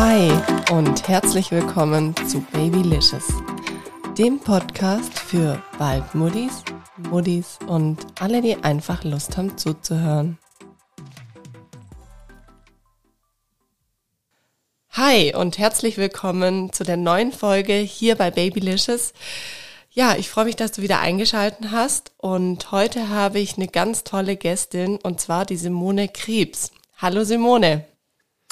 Hi und herzlich willkommen zu Babylicious, dem Podcast für Waldmuddis, Muddis und alle, die einfach Lust haben zuzuhören. Hi und herzlich willkommen zu der neuen Folge hier bei Babylicious. Ja, ich freue mich, dass du wieder eingeschalten hast und heute habe ich eine ganz tolle Gästin und zwar die Simone Krebs. Hallo Simone.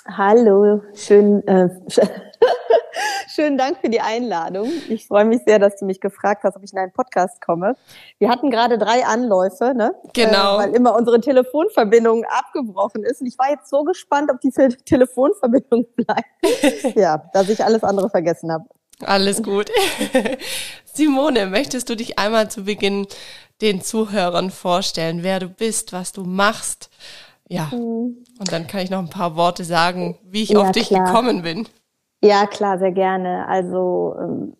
Hallo, schön, äh, schönen Dank für die Einladung. Ich freue mich sehr, dass du mich gefragt hast, ob ich in einen Podcast komme. Wir hatten gerade drei Anläufe, ne? Genau. Äh, weil immer unsere Telefonverbindung abgebrochen ist. Und ich war jetzt so gespannt, ob diese Telefonverbindung bleibt. ja, dass ich alles andere vergessen habe. Alles gut. Simone, möchtest du dich einmal zu Beginn den Zuhörern vorstellen, wer du bist, was du machst? Ja. Mhm. Und dann kann ich noch ein paar Worte sagen, wie ich ja, auf dich klar. gekommen bin. Ja, klar, sehr gerne. Also ähm,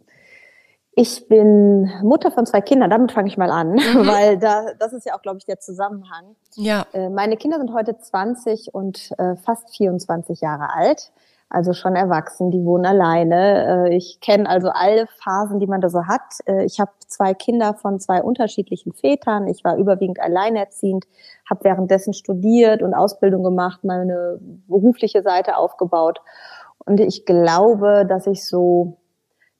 ich bin Mutter von zwei Kindern, damit fange ich mal an, mhm. weil da, das ist ja auch, glaube ich, der Zusammenhang. Ja. Äh, meine Kinder sind heute 20 und äh, fast 24 Jahre alt also schon erwachsen, die wohnen alleine. Äh, ich kenne also alle Phasen, die man da so hat. Ich habe zwei Kinder von zwei unterschiedlichen Vätern. Ich war überwiegend alleinerziehend, habe währenddessen studiert und Ausbildung gemacht, meine berufliche Seite aufgebaut. Und ich glaube, dass ich so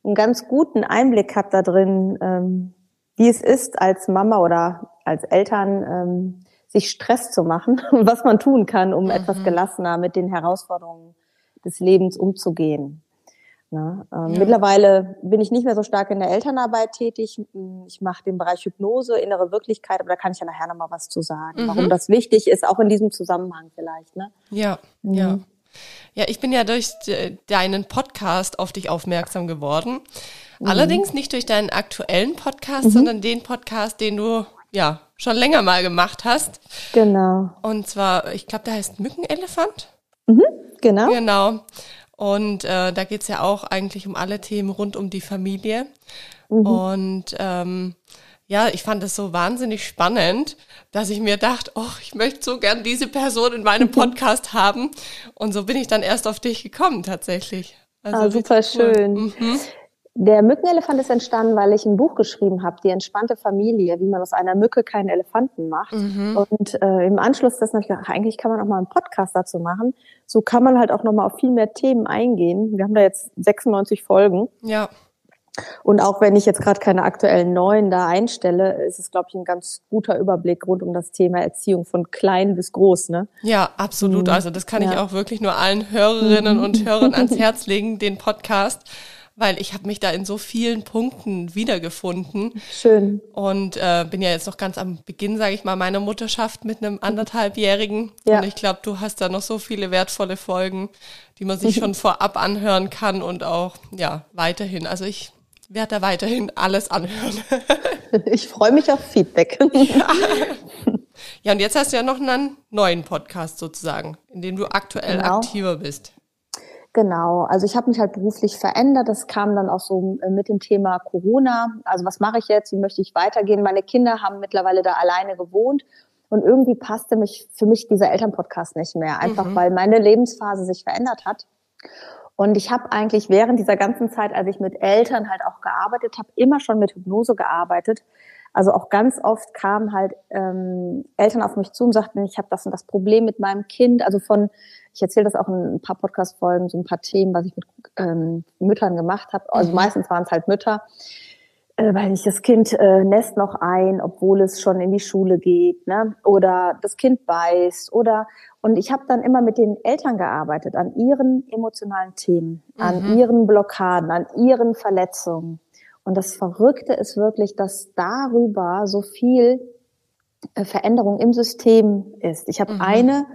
einen ganz guten Einblick habe da drin, ähm, wie es ist, als Mama oder als Eltern ähm, sich Stress zu machen, was man tun kann, um mhm. etwas gelassener mit den Herausforderungen des Lebens umzugehen. Ne? Ähm, ja. Mittlerweile bin ich nicht mehr so stark in der Elternarbeit tätig. Ich mache den Bereich Hypnose, innere Wirklichkeit, aber da kann ich ja nachher nochmal was zu sagen, mhm. warum das wichtig ist, auch in diesem Zusammenhang vielleicht. Ne? Ja, mhm. ja. Ja, ich bin ja durch deinen Podcast auf dich aufmerksam geworden. Mhm. Allerdings nicht durch deinen aktuellen Podcast, mhm. sondern den Podcast, den du ja schon länger mal gemacht hast. Genau. Und zwar, ich glaube, der heißt Mückenelefant. Mhm. Genau. Genau. Und äh, da geht's ja auch eigentlich um alle Themen rund um die Familie. Mhm. Und ähm, ja, ich fand das so wahnsinnig spannend, dass ich mir dachte, oh, ich möchte so gern diese Person in meinem Podcast haben. Und so bin ich dann erst auf dich gekommen tatsächlich. Also ah, super cool. schön. Mhm. Der Mückenelefant ist entstanden, weil ich ein Buch geschrieben habe, die entspannte Familie, wie man aus einer Mücke keinen Elefanten macht. Mhm. Und äh, im Anschluss das habe ich gedacht, eigentlich kann man auch mal einen Podcast dazu machen. So kann man halt auch noch mal auf viel mehr Themen eingehen. Wir haben da jetzt 96 Folgen. Ja. Und auch wenn ich jetzt gerade keine aktuellen neuen da einstelle, ist es, glaube ich, ein ganz guter Überblick rund um das Thema Erziehung von klein bis groß. Ne? Ja, absolut. Mhm. Also das kann ja. ich auch wirklich nur allen Hörerinnen und Hörern ans Herz legen, den Podcast weil ich habe mich da in so vielen Punkten wiedergefunden. Schön. Und äh, bin ja jetzt noch ganz am Beginn, sage ich mal, meiner Mutterschaft mit einem anderthalbjährigen. Ja. Und ich glaube, du hast da noch so viele wertvolle Folgen, die man sich schon vorab anhören kann und auch ja weiterhin. Also ich werde da weiterhin alles anhören. ich freue mich auf Feedback. ja. ja, und jetzt hast du ja noch einen neuen Podcast sozusagen, in dem du aktuell genau. aktiver bist. Genau, also ich habe mich halt beruflich verändert. Das kam dann auch so äh, mit dem Thema Corona. Also was mache ich jetzt? Wie möchte ich weitergehen? Meine Kinder haben mittlerweile da alleine gewohnt und irgendwie passte mich für mich dieser Elternpodcast nicht mehr, einfach mhm. weil meine Lebensphase sich verändert hat. Und ich habe eigentlich während dieser ganzen Zeit, als ich mit Eltern halt auch gearbeitet habe, immer schon mit Hypnose gearbeitet. Also auch ganz oft kamen halt ähm, Eltern auf mich zu und sagten, ich habe das und das Problem mit meinem Kind. Also von ich erzähle das auch in ein paar Podcast-Folgen, so ein paar Themen, was ich mit ähm, Müttern gemacht habe. Also mhm. meistens waren es halt Mütter, äh, weil nicht das Kind äh, nässt noch ein, obwohl es schon in die Schule geht, ne? Oder das Kind beißt oder und ich habe dann immer mit den Eltern gearbeitet an ihren emotionalen Themen, mhm. an ihren Blockaden, an ihren Verletzungen. Und das Verrückte ist wirklich, dass darüber so viel äh, Veränderung im System ist. Ich habe mhm. eine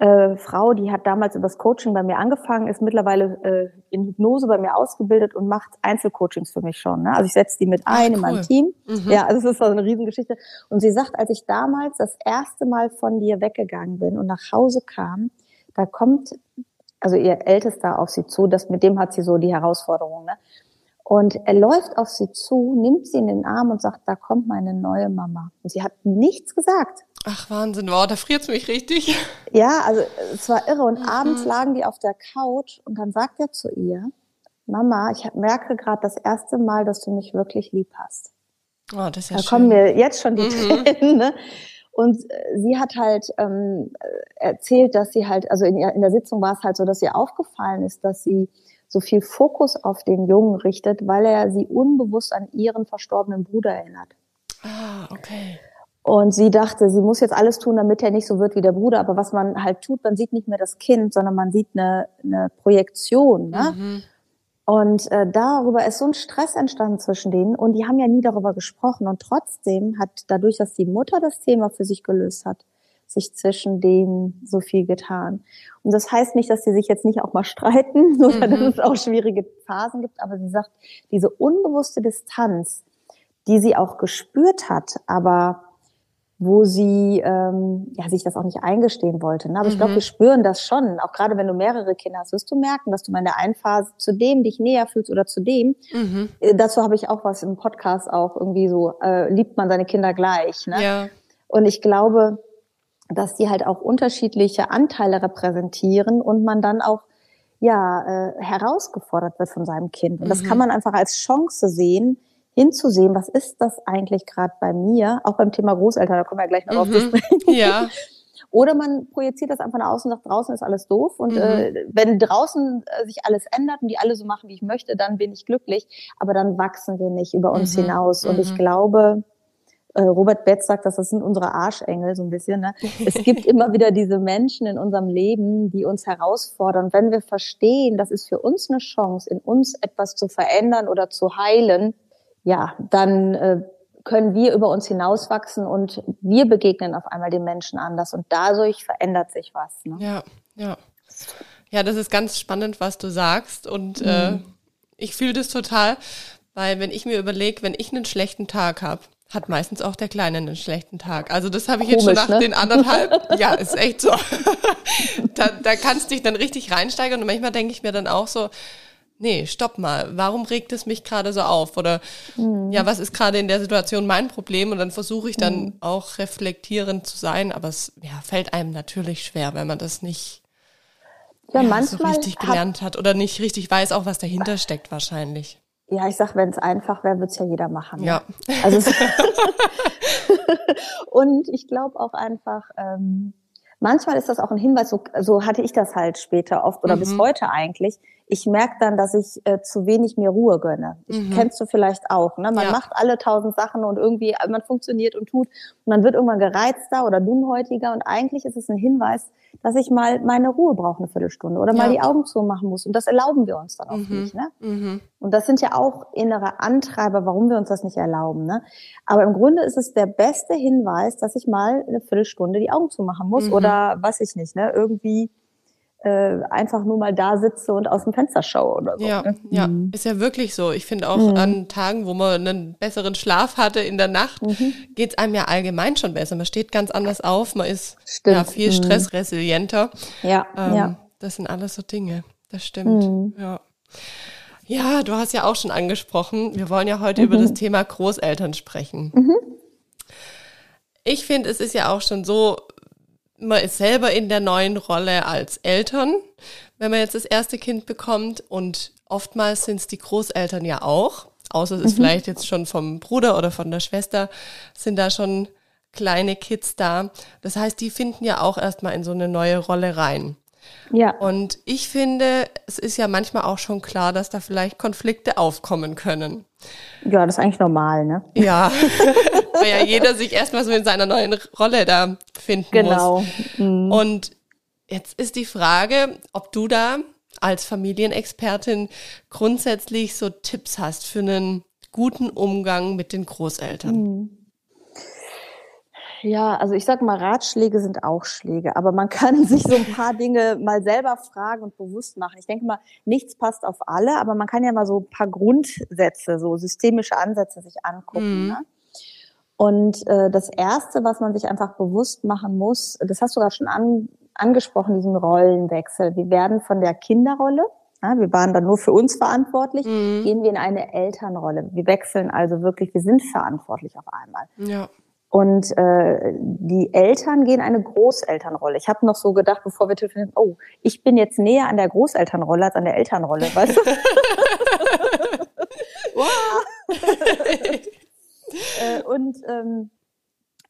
äh, Frau, die hat damals über das Coaching bei mir angefangen, ist mittlerweile äh, in Hypnose bei mir ausgebildet und macht Einzelcoachings für mich schon. Ne? Also ich setze die mit ein Ach, in cool. meinem Team. Mhm. Ja, also es ist so eine Riesengeschichte. Und sie sagt, als ich damals das erste Mal von dir weggegangen bin und nach Hause kam, da kommt also ihr Ältester auf sie zu, das mit dem hat sie so die Herausforderung. Ne? Und er läuft auf sie zu, nimmt sie in den Arm und sagt, da kommt meine neue Mama. Und sie hat nichts gesagt. Ach Wahnsinn, wow, da friert's mich richtig. Ja, also es war irre. Und mhm. abends lagen die auf der Couch und dann sagt er zu ihr, Mama, ich merke gerade das erste Mal, dass du mich wirklich lieb hast. Oh, das ist ja da schön. kommen mir jetzt schon die mhm. Tränen. Ne? Und äh, sie hat halt ähm, erzählt, dass sie halt, also in, in der Sitzung war es halt so, dass ihr aufgefallen ist, dass sie so viel Fokus auf den Jungen richtet, weil er sie unbewusst an ihren verstorbenen Bruder erinnert. Ah, okay. Und sie dachte, sie muss jetzt alles tun, damit er nicht so wird wie der Bruder. Aber was man halt tut, man sieht nicht mehr das Kind, sondern man sieht eine, eine Projektion. Ne? Mhm. Und äh, darüber ist so ein Stress entstanden zwischen denen. Und die haben ja nie darüber gesprochen. Und trotzdem hat dadurch, dass die Mutter das Thema für sich gelöst hat, sich zwischen denen so viel getan. Und das heißt nicht, dass sie sich jetzt nicht auch mal streiten oder mhm. dass es auch schwierige Phasen gibt, aber sie sagt, diese unbewusste Distanz, die sie auch gespürt hat, aber wo sie ähm, ja, sich das auch nicht eingestehen wollte. Ne? Aber mhm. ich glaube, wir spüren das schon. Auch gerade wenn du mehrere Kinder hast, wirst du merken, dass du mal in der einen Phase zu dem dich näher fühlst oder zu dem. Mhm. Äh, dazu habe ich auch was im Podcast auch irgendwie so, äh, liebt man seine Kinder gleich. Ne? Ja. Und ich glaube, dass die halt auch unterschiedliche Anteile repräsentieren und man dann auch ja äh, herausgefordert wird von seinem Kind. Und mhm. das kann man einfach als Chance sehen, hinzusehen, was ist das eigentlich gerade bei mir, auch beim Thema Großeltern, da kommen wir ja gleich noch mhm. auf zu sprechen. Ja. Oder man projiziert das einfach nach außen und sagt, draußen ist alles doof. Und mhm. äh, wenn draußen äh, sich alles ändert und die alle so machen, wie ich möchte, dann bin ich glücklich. Aber dann wachsen wir nicht über uns mhm. hinaus. Und ich mhm. glaube, äh, Robert Betz sagt, dass das sind unsere Arschengel so ein bisschen. Ne? Es gibt immer wieder diese Menschen in unserem Leben, die uns herausfordern. Wenn wir verstehen, das ist für uns eine Chance, in uns etwas zu verändern oder zu heilen, ja, dann äh, können wir über uns hinauswachsen und wir begegnen auf einmal den Menschen anders und dadurch verändert sich was. Ne? Ja, ja. Ja, das ist ganz spannend, was du sagst und äh, mhm. äh, ich fühle das total, weil wenn ich mir überlege, wenn ich einen schlechten Tag habe, hat meistens auch der Kleine einen schlechten Tag. Also das habe ich Komisch, jetzt schon nach ne? den anderthalb. ja, ist echt so. da, da kannst du dich dann richtig reinsteigern und manchmal denke ich mir dann auch so, nee, stopp mal, warum regt es mich gerade so auf? Oder mhm. ja, was ist gerade in der Situation mein Problem? Und dann versuche ich dann mhm. auch reflektierend zu sein, aber es ja, fällt einem natürlich schwer, wenn man das nicht ja, ja, so richtig gelernt hat, hat oder nicht richtig weiß, auch was dahinter steckt wahrscheinlich. Ja, ich sag, wenn es einfach wäre, würde es ja jeder machen. Ne? Ja. Also und ich glaube auch einfach, ähm, manchmal ist das auch ein Hinweis, so, so hatte ich das halt später oft oder mhm. bis heute eigentlich ich merke dann, dass ich äh, zu wenig mir Ruhe gönne. Ich, mhm. Kennst du vielleicht auch. Ne? Man ja. macht alle tausend Sachen und irgendwie, äh, man funktioniert und tut. Und man wird irgendwann gereizter oder dünnhäutiger. Und eigentlich ist es ein Hinweis, dass ich mal meine Ruhe brauche, eine Viertelstunde. Oder ja. mal die Augen zumachen muss. Und das erlauben wir uns dann auch mhm. nicht. Ne? Mhm. Und das sind ja auch innere Antreiber, warum wir uns das nicht erlauben. Ne? Aber im Grunde ist es der beste Hinweis, dass ich mal eine Viertelstunde die Augen zumachen muss. Mhm. Oder was ich nicht, ne? Irgendwie äh, einfach nur mal da sitze und aus dem Fenster schaue oder so. Ja, ne? ja, mhm. ist ja wirklich so. Ich finde auch mhm. an Tagen, wo man einen besseren Schlaf hatte in der Nacht, mhm. geht es einem ja allgemein schon besser. Man steht ganz anders auf, man ist ja, viel mhm. stressresilienter. Ja, ähm, ja. Das sind alles so Dinge. Das stimmt. Mhm. Ja. Ja, du hast ja auch schon angesprochen, wir wollen ja heute über das Thema Großeltern sprechen. Ich finde, es ist ja auch schon so, man ist selber in der neuen Rolle als Eltern, wenn man jetzt das erste Kind bekommt. Und oftmals sind es die Großeltern ja auch. Außer es ist mhm. vielleicht jetzt schon vom Bruder oder von der Schwester, sind da schon kleine Kids da. Das heißt, die finden ja auch erstmal in so eine neue Rolle rein. Ja. Und ich finde, es ist ja manchmal auch schon klar, dass da vielleicht Konflikte aufkommen können. Ja, das ist eigentlich normal, ne? Ja, weil ja jeder sich erstmal so in seiner neuen Rolle da finden genau. muss. Genau. Mhm. Und jetzt ist die Frage, ob du da als Familienexpertin grundsätzlich so Tipps hast für einen guten Umgang mit den Großeltern. Mhm. Ja, also ich sag mal, Ratschläge sind auch Schläge, aber man kann sich so ein paar Dinge mal selber fragen und bewusst machen. Ich denke mal, nichts passt auf alle, aber man kann ja mal so ein paar Grundsätze, so systemische Ansätze sich angucken. Mhm. Ne? Und äh, das Erste, was man sich einfach bewusst machen muss, das hast du gerade schon an, angesprochen, diesen Rollenwechsel. Wir werden von der Kinderrolle ja, wir waren dann nur für uns verantwortlich, mhm. gehen wir in eine Elternrolle. Wir wechseln also wirklich, wir sind verantwortlich auf einmal. Ja. Und äh, die Eltern gehen eine Großelternrolle. Ich habe noch so gedacht, bevor wir telefonieren, oh, ich bin jetzt näher an der Großelternrolle als an der Elternrolle, weißt du? wow. äh, und ähm,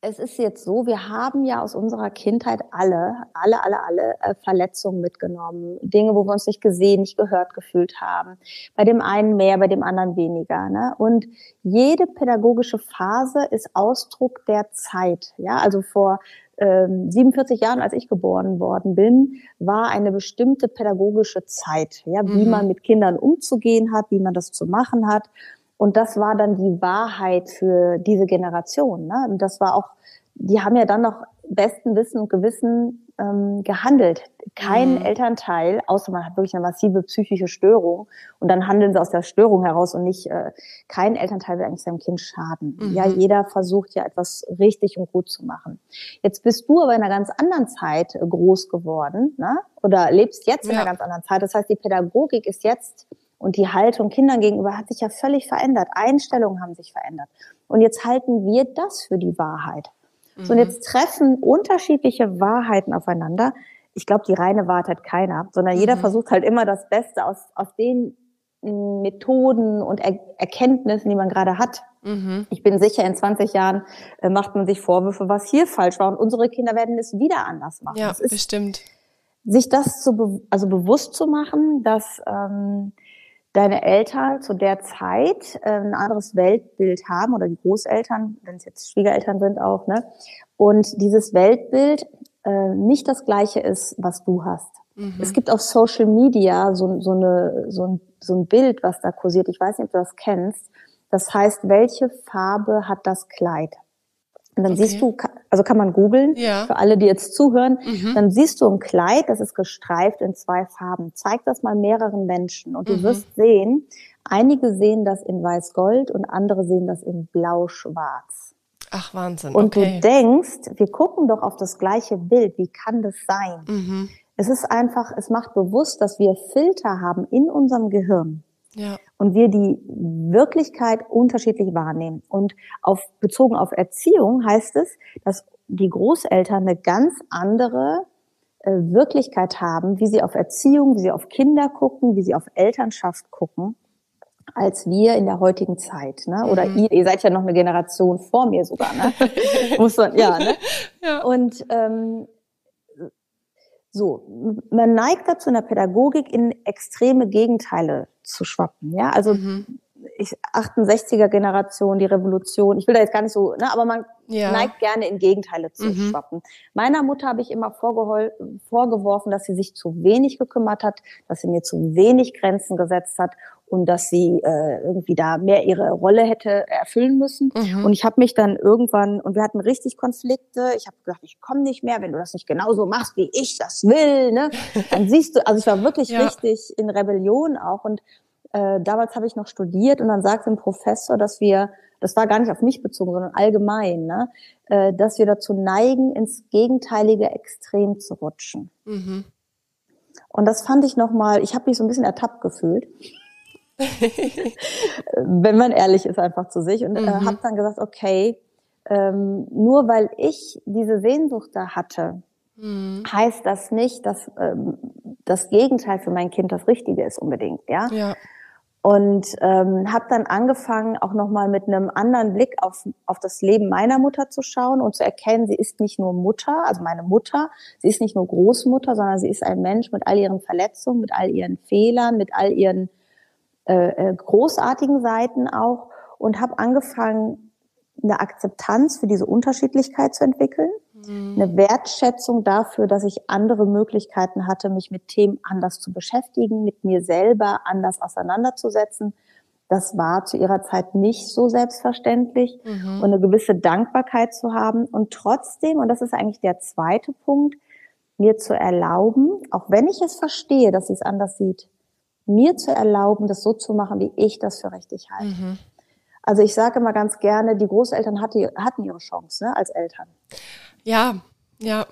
es ist jetzt so, wir haben ja aus unserer Kindheit alle, alle, alle, alle äh, Verletzungen mitgenommen. Dinge, wo wir uns nicht gesehen, nicht gehört gefühlt haben. Bei dem einen mehr, bei dem anderen weniger. Ne? Und jede pädagogische Phase ist Ausdruck der Zeit. Ja, also vor ähm, 47 Jahren, als ich geboren worden bin, war eine bestimmte pädagogische Zeit. Ja, wie mhm. man mit Kindern umzugehen hat, wie man das zu machen hat. Und das war dann die Wahrheit für diese Generation. Ne? Und das war auch, die haben ja dann noch besten Wissen und Gewissen ähm, gehandelt. Kein mhm. Elternteil, außer man hat wirklich eine massive psychische Störung und dann handeln sie aus der Störung heraus und nicht, äh, kein Elternteil will eigentlich seinem Kind schaden. Mhm. Ja, jeder versucht ja etwas richtig und gut zu machen. Jetzt bist du aber in einer ganz anderen Zeit groß geworden, ne? oder lebst jetzt ja. in einer ganz anderen Zeit. Das heißt, die Pädagogik ist jetzt und die Haltung Kindern gegenüber hat sich ja völlig verändert. Einstellungen haben sich verändert. Und jetzt halten wir das für die Wahrheit. Mhm. So, und jetzt treffen unterschiedliche Wahrheiten aufeinander. Ich glaube, die reine Wahrheit hat keiner, sondern mhm. jeder versucht halt immer das Beste aus, aus den mm, Methoden und er Erkenntnissen, die man gerade hat. Mhm. Ich bin sicher, in 20 Jahren äh, macht man sich Vorwürfe, was hier falsch war. Und unsere Kinder werden es wieder anders machen. Ja, bestimmt. Sich das zu be also bewusst zu machen, dass ähm, deine Eltern zu der Zeit äh, ein anderes Weltbild haben oder die Großeltern, wenn es jetzt Schwiegereltern sind auch, ne? Und dieses Weltbild äh, nicht das gleiche ist, was du hast. Mhm. Es gibt auf Social Media so, so, eine, so, ein, so ein Bild, was da kursiert. Ich weiß nicht, ob du das kennst. Das heißt, welche Farbe hat das Kleid? Und dann okay. siehst du, also kann man googeln, ja. für alle, die jetzt zuhören, mhm. dann siehst du ein Kleid, das ist gestreift in zwei Farben. Zeig das mal mehreren Menschen und du mhm. wirst sehen, einige sehen das in weiß-gold und andere sehen das in blau-schwarz. Ach, Wahnsinn. Und okay. du denkst, wir gucken doch auf das gleiche Bild, wie kann das sein? Mhm. Es ist einfach, es macht bewusst, dass wir Filter haben in unserem Gehirn ja. Und wir die Wirklichkeit unterschiedlich wahrnehmen. Und auf, bezogen auf Erziehung heißt es, dass die Großeltern eine ganz andere äh, Wirklichkeit haben, wie sie auf Erziehung, wie sie auf Kinder gucken, wie sie auf Elternschaft gucken, als wir in der heutigen Zeit. Ne? Oder mhm. ihr, ihr seid ja noch eine Generation vor mir sogar. Ne? Muss man, ja, ne? ja. Und ähm, so, man neigt dazu in der Pädagogik in extreme Gegenteile zu schwappen. Ja, also mhm. ich, 68er Generation, die Revolution. Ich will da jetzt gar nicht so, ne, aber man ja. neigt gerne in Gegenteile zu mhm. schwappen. Meiner Mutter habe ich immer vorgeworfen, dass sie sich zu wenig gekümmert hat, dass sie mir zu wenig Grenzen gesetzt hat und dass sie äh, irgendwie da mehr ihre Rolle hätte erfüllen müssen. Mhm. Und ich habe mich dann irgendwann, und wir hatten richtig Konflikte, ich habe gedacht, ich komme nicht mehr, wenn du das nicht genauso machst, wie ich das will. Ne? Dann siehst du, also ich war wirklich ja. richtig in Rebellion auch. Und äh, damals habe ich noch studiert und dann sagte ein Professor, dass wir, das war gar nicht auf mich bezogen, sondern allgemein, ne, äh, dass wir dazu neigen, ins gegenteilige Extrem zu rutschen. Mhm. Und das fand ich nochmal, ich habe mich so ein bisschen ertappt gefühlt. wenn man ehrlich ist einfach zu sich und äh, mhm. habe dann gesagt, okay, ähm, nur weil ich diese Sehnsucht da hatte, mhm. heißt das nicht, dass ähm, das Gegenteil für mein Kind das Richtige ist unbedingt, ja. ja. Und ähm, habe dann angefangen, auch nochmal mit einem anderen Blick auf, auf das Leben meiner Mutter zu schauen und zu erkennen, sie ist nicht nur Mutter, also meine Mutter, sie ist nicht nur Großmutter, sondern sie ist ein Mensch mit all ihren Verletzungen, mit all ihren Fehlern, mit all ihren äh, äh, großartigen Seiten auch und habe angefangen, eine Akzeptanz für diese Unterschiedlichkeit zu entwickeln. Eine Wertschätzung dafür, dass ich andere Möglichkeiten hatte, mich mit Themen anders zu beschäftigen, mit mir selber anders auseinanderzusetzen. Das war zu ihrer Zeit nicht so selbstverständlich mhm. und eine gewisse Dankbarkeit zu haben und trotzdem, und das ist eigentlich der zweite Punkt, mir zu erlauben, auch wenn ich es verstehe, dass sie es anders sieht, mir zu erlauben, das so zu machen, wie ich das für richtig halte. Mhm. Also ich sage immer ganz gerne, die Großeltern hatte, hatten ihre Chance ne, als Eltern. Ja, ja.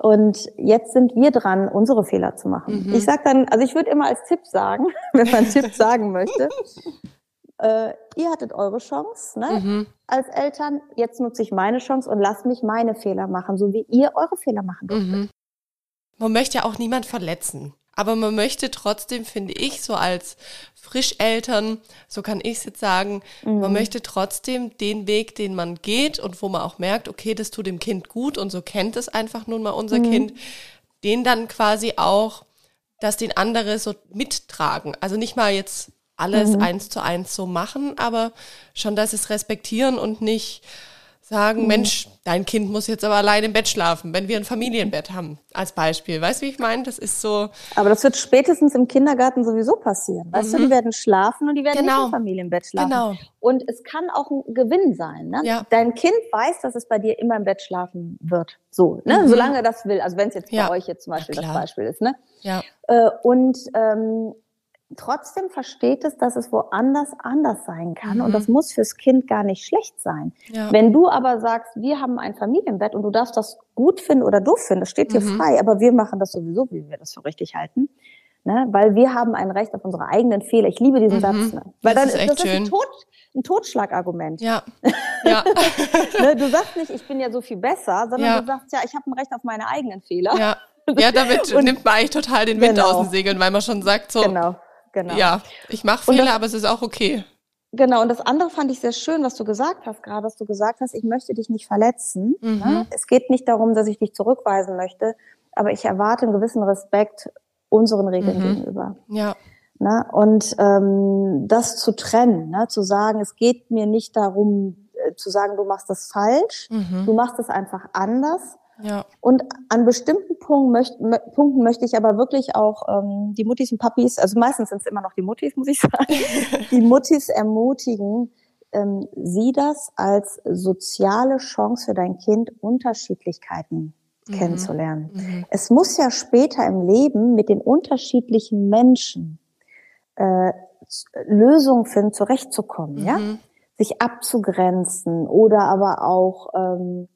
Und jetzt sind wir dran, unsere Fehler zu machen. Mhm. Ich sage dann, also ich würde immer als Tipp sagen, wenn man Tipp sagen möchte, äh, ihr hattet eure Chance ne? Mhm. als Eltern, jetzt nutze ich meine Chance und lasst mich meine Fehler machen, so wie ihr eure Fehler machen dürft. Mhm. Man möchte ja auch niemand verletzen. Aber man möchte trotzdem, finde ich, so als Frischeltern, so kann ich es jetzt sagen, mhm. man möchte trotzdem den Weg, den man geht und wo man auch merkt, okay, das tut dem Kind gut und so kennt es einfach nun mal unser mhm. Kind, den dann quasi auch, dass den andere so mittragen. Also nicht mal jetzt alles mhm. eins zu eins so machen, aber schon, dass es respektieren und nicht sagen, mhm. Mensch, dein Kind muss jetzt aber allein im Bett schlafen, wenn wir ein Familienbett haben, als Beispiel. Weißt du, wie ich meine? Das ist so. Aber das wird spätestens im Kindergarten sowieso passieren. Weißt mhm. du, die werden schlafen und die werden genau. nicht im Familienbett schlafen. Genau. Und es kann auch ein Gewinn sein. Ne? Ja. Dein Kind weiß, dass es bei dir immer im Bett schlafen wird. So, ne? Mhm. solange das will. Also wenn es jetzt bei ja. euch jetzt zum Beispiel ja, das Beispiel ist. Ne? Ja. Äh, und ähm, trotzdem versteht es, dass es woanders anders sein kann. Mhm. Und das muss fürs Kind gar nicht schlecht sein. Ja. Wenn du aber sagst, wir haben ein Familienbett und du darfst das gut finden oder doof finden, das steht dir mhm. frei, aber wir machen das sowieso, wie wir das für richtig halten. Ne? Weil wir haben ein Recht auf unsere eigenen Fehler. Ich liebe diesen mhm. Satz. Ne? Weil das dann ist, echt das ist ein, Tod, ein Totschlagargument. Ja. ja. ne? Du sagst nicht, ich bin ja so viel besser, sondern ja. du sagst, ja, ich habe ein Recht auf meine eigenen Fehler. Ja. Ja, damit und, nimmt man eigentlich total den Wind genau. aus den Segeln, weil man schon sagt, so, genau genau. Ja, ich mache Fehler, das, aber es ist auch okay. Genau, und das andere fand ich sehr schön, was du gesagt hast, gerade, dass du gesagt hast, ich möchte dich nicht verletzen. Mhm. Ne? Es geht nicht darum, dass ich dich zurückweisen möchte, aber ich erwarte einen gewissen Respekt unseren Regeln mhm. gegenüber. Ja. Ne? Und ähm, das zu trennen, ne? zu sagen, es geht mir nicht darum, äh, zu sagen, du machst das falsch, mhm. du machst es einfach anders, ja. Und an bestimmten Punkten, möcht, Punkten möchte ich aber wirklich auch ähm, die Muttis und Papis, also meistens sind es immer noch die Muttis, muss ich sagen, die Muttis ermutigen, ähm, sieh das als soziale Chance für dein Kind, Unterschiedlichkeiten mhm. kennenzulernen. Mhm. Es muss ja später im Leben mit den unterschiedlichen Menschen äh, Lösungen finden, zurechtzukommen, mhm. ja, sich abzugrenzen oder aber auch ähm,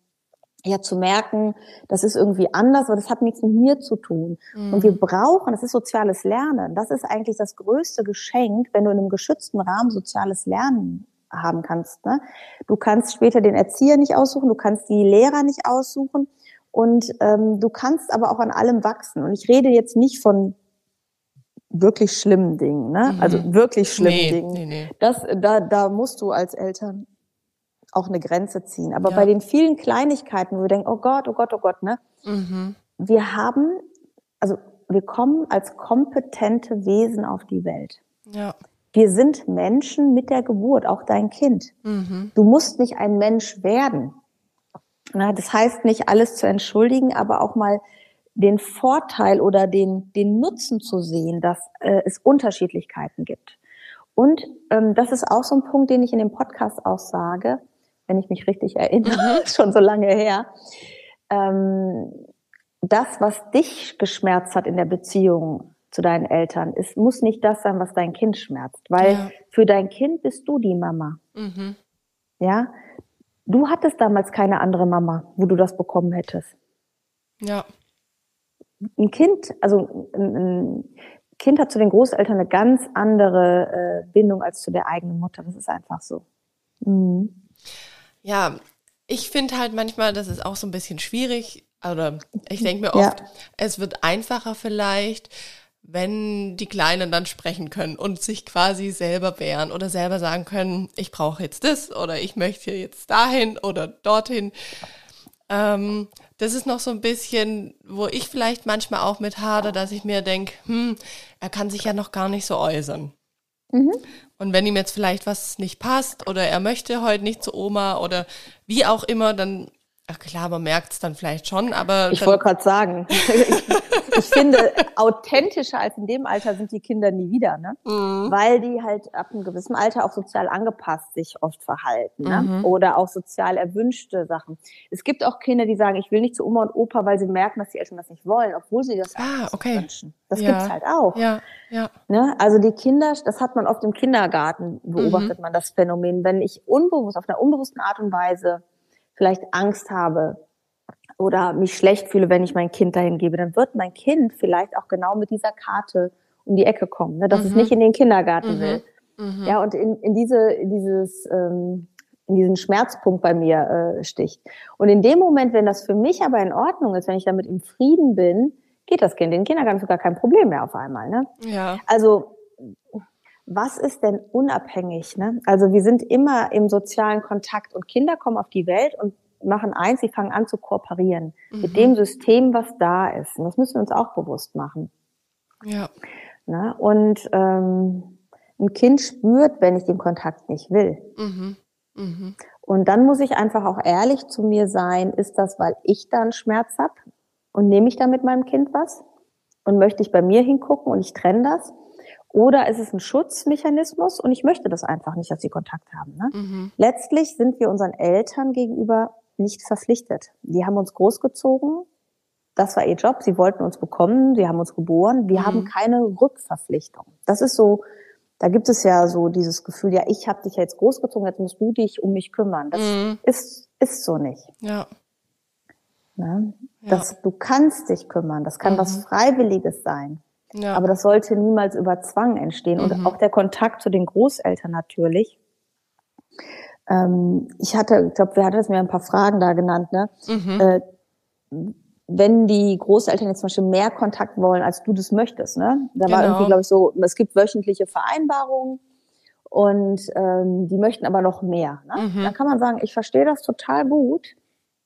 ja zu merken, das ist irgendwie anders, aber das hat nichts mit mir zu tun. Mhm. Und wir brauchen, das ist soziales Lernen. Das ist eigentlich das größte Geschenk, wenn du in einem geschützten Rahmen soziales Lernen haben kannst. Ne? Du kannst später den Erzieher nicht aussuchen, du kannst die Lehrer nicht aussuchen und ähm, du kannst aber auch an allem wachsen. Und ich rede jetzt nicht von wirklich schlimmen Dingen, ne? Mhm. also wirklich schlimmen nee, Dingen. Nee, nee. Das, da, da musst du als Eltern auch eine Grenze ziehen. Aber ja. bei den vielen Kleinigkeiten, wo wir denken, oh Gott, oh Gott, oh Gott, ne? Mhm. Wir haben, also wir kommen als kompetente Wesen auf die Welt. Ja. Wir sind Menschen mit der Geburt, auch dein Kind. Mhm. Du musst nicht ein Mensch werden. Na, das heißt nicht alles zu entschuldigen, aber auch mal den Vorteil oder den, den Nutzen zu sehen, dass äh, es Unterschiedlichkeiten gibt. Und ähm, das ist auch so ein Punkt, den ich in dem Podcast auch sage wenn ich mich richtig erinnere, mhm. schon so lange her. Ähm, das, was dich geschmerzt hat in der Beziehung zu deinen Eltern, es muss nicht das sein, was dein Kind schmerzt, weil ja. für dein Kind bist du die Mama. Mhm. Ja, du hattest damals keine andere Mama, wo du das bekommen hättest. Ja. Ein Kind, also ein, ein Kind hat zu den Großeltern eine ganz andere äh, Bindung als zu der eigenen Mutter. Das ist einfach so. Mhm. Ja, ich finde halt manchmal, das ist auch so ein bisschen schwierig. Oder ich denke mir oft, ja. es wird einfacher vielleicht, wenn die Kleinen dann sprechen können und sich quasi selber wehren oder selber sagen können, ich brauche jetzt das oder ich möchte jetzt dahin oder dorthin. Ähm, das ist noch so ein bisschen, wo ich vielleicht manchmal auch mit hade, dass ich mir denke, hm, er kann sich ja noch gar nicht so äußern. Mhm. Und wenn ihm jetzt vielleicht was nicht passt oder er möchte heute nicht zu Oma oder wie auch immer, dann Ach klar, man merkt es dann vielleicht schon, aber. Ich wollte gerade sagen, ich, ich, finde, authentischer als in dem Alter sind die Kinder nie wieder, ne? Mhm. Weil die halt ab einem gewissen Alter auch sozial angepasst sich oft verhalten, ne? Mhm. Oder auch sozial erwünschte Sachen. Es gibt auch Kinder, die sagen, ich will nicht zu Oma und Opa, weil sie merken, dass die Eltern das nicht wollen, obwohl sie das ah, okay. wünschen. Das ja. gibt's halt auch. Ja, ja. Ne? Also die Kinder, das hat man oft im Kindergarten, beobachtet mhm. man das Phänomen. Wenn ich unbewusst, auf einer unbewussten Art und Weise vielleicht Angst habe, oder mich schlecht fühle, wenn ich mein Kind dahin gebe, dann wird mein Kind vielleicht auch genau mit dieser Karte um die Ecke kommen, ne? dass mhm. es nicht in den Kindergarten mhm. will. Mhm. Ja, und in, in diese, in dieses, ähm, in diesen Schmerzpunkt bei mir äh, sticht. Und in dem Moment, wenn das für mich aber in Ordnung ist, wenn ich damit im Frieden bin, geht das Kind in den Kindergarten sogar kein Problem mehr auf einmal. Ne? Ja. Also was ist denn unabhängig? Ne? Also wir sind immer im sozialen Kontakt und Kinder kommen auf die Welt und machen eins, sie fangen an zu kooperieren mhm. mit dem System, was da ist. Und das müssen wir uns auch bewusst machen. Ja. Ne? Und ähm, ein Kind spürt, wenn ich den Kontakt nicht will. Mhm. Mhm. Und dann muss ich einfach auch ehrlich zu mir sein, ist das, weil ich da einen Schmerz habe und nehme ich da mit meinem Kind was? Und möchte ich bei mir hingucken und ich trenne das? Oder ist es ein Schutzmechanismus und ich möchte das einfach nicht, dass sie Kontakt haben. Ne? Mhm. Letztlich sind wir unseren Eltern gegenüber nicht verpflichtet. Die haben uns großgezogen. Das war ihr Job. Sie wollten uns bekommen. Sie haben uns geboren. Wir mhm. haben keine Rückverpflichtung. Das ist so, da gibt es ja so dieses Gefühl, ja, ich habe dich jetzt großgezogen, jetzt musst du dich um mich kümmern. Das mhm. ist, ist so nicht. Ja. Ne? Das, ja. Du kannst dich kümmern. Das kann mhm. was Freiwilliges sein. Ja. Aber das sollte niemals über Zwang entstehen. Mhm. Und auch der Kontakt zu den Großeltern natürlich. Ähm, ich hatte, ich glaube, wir hatten es mir ein paar Fragen da genannt, ne? Mhm. Äh, wenn die Großeltern jetzt zum Beispiel mehr Kontakt wollen, als du das möchtest, ne? Da genau. war irgendwie, glaube ich, so, es gibt wöchentliche Vereinbarungen und ähm, die möchten aber noch mehr. Ne? Mhm. Dann kann man sagen, ich verstehe das total gut,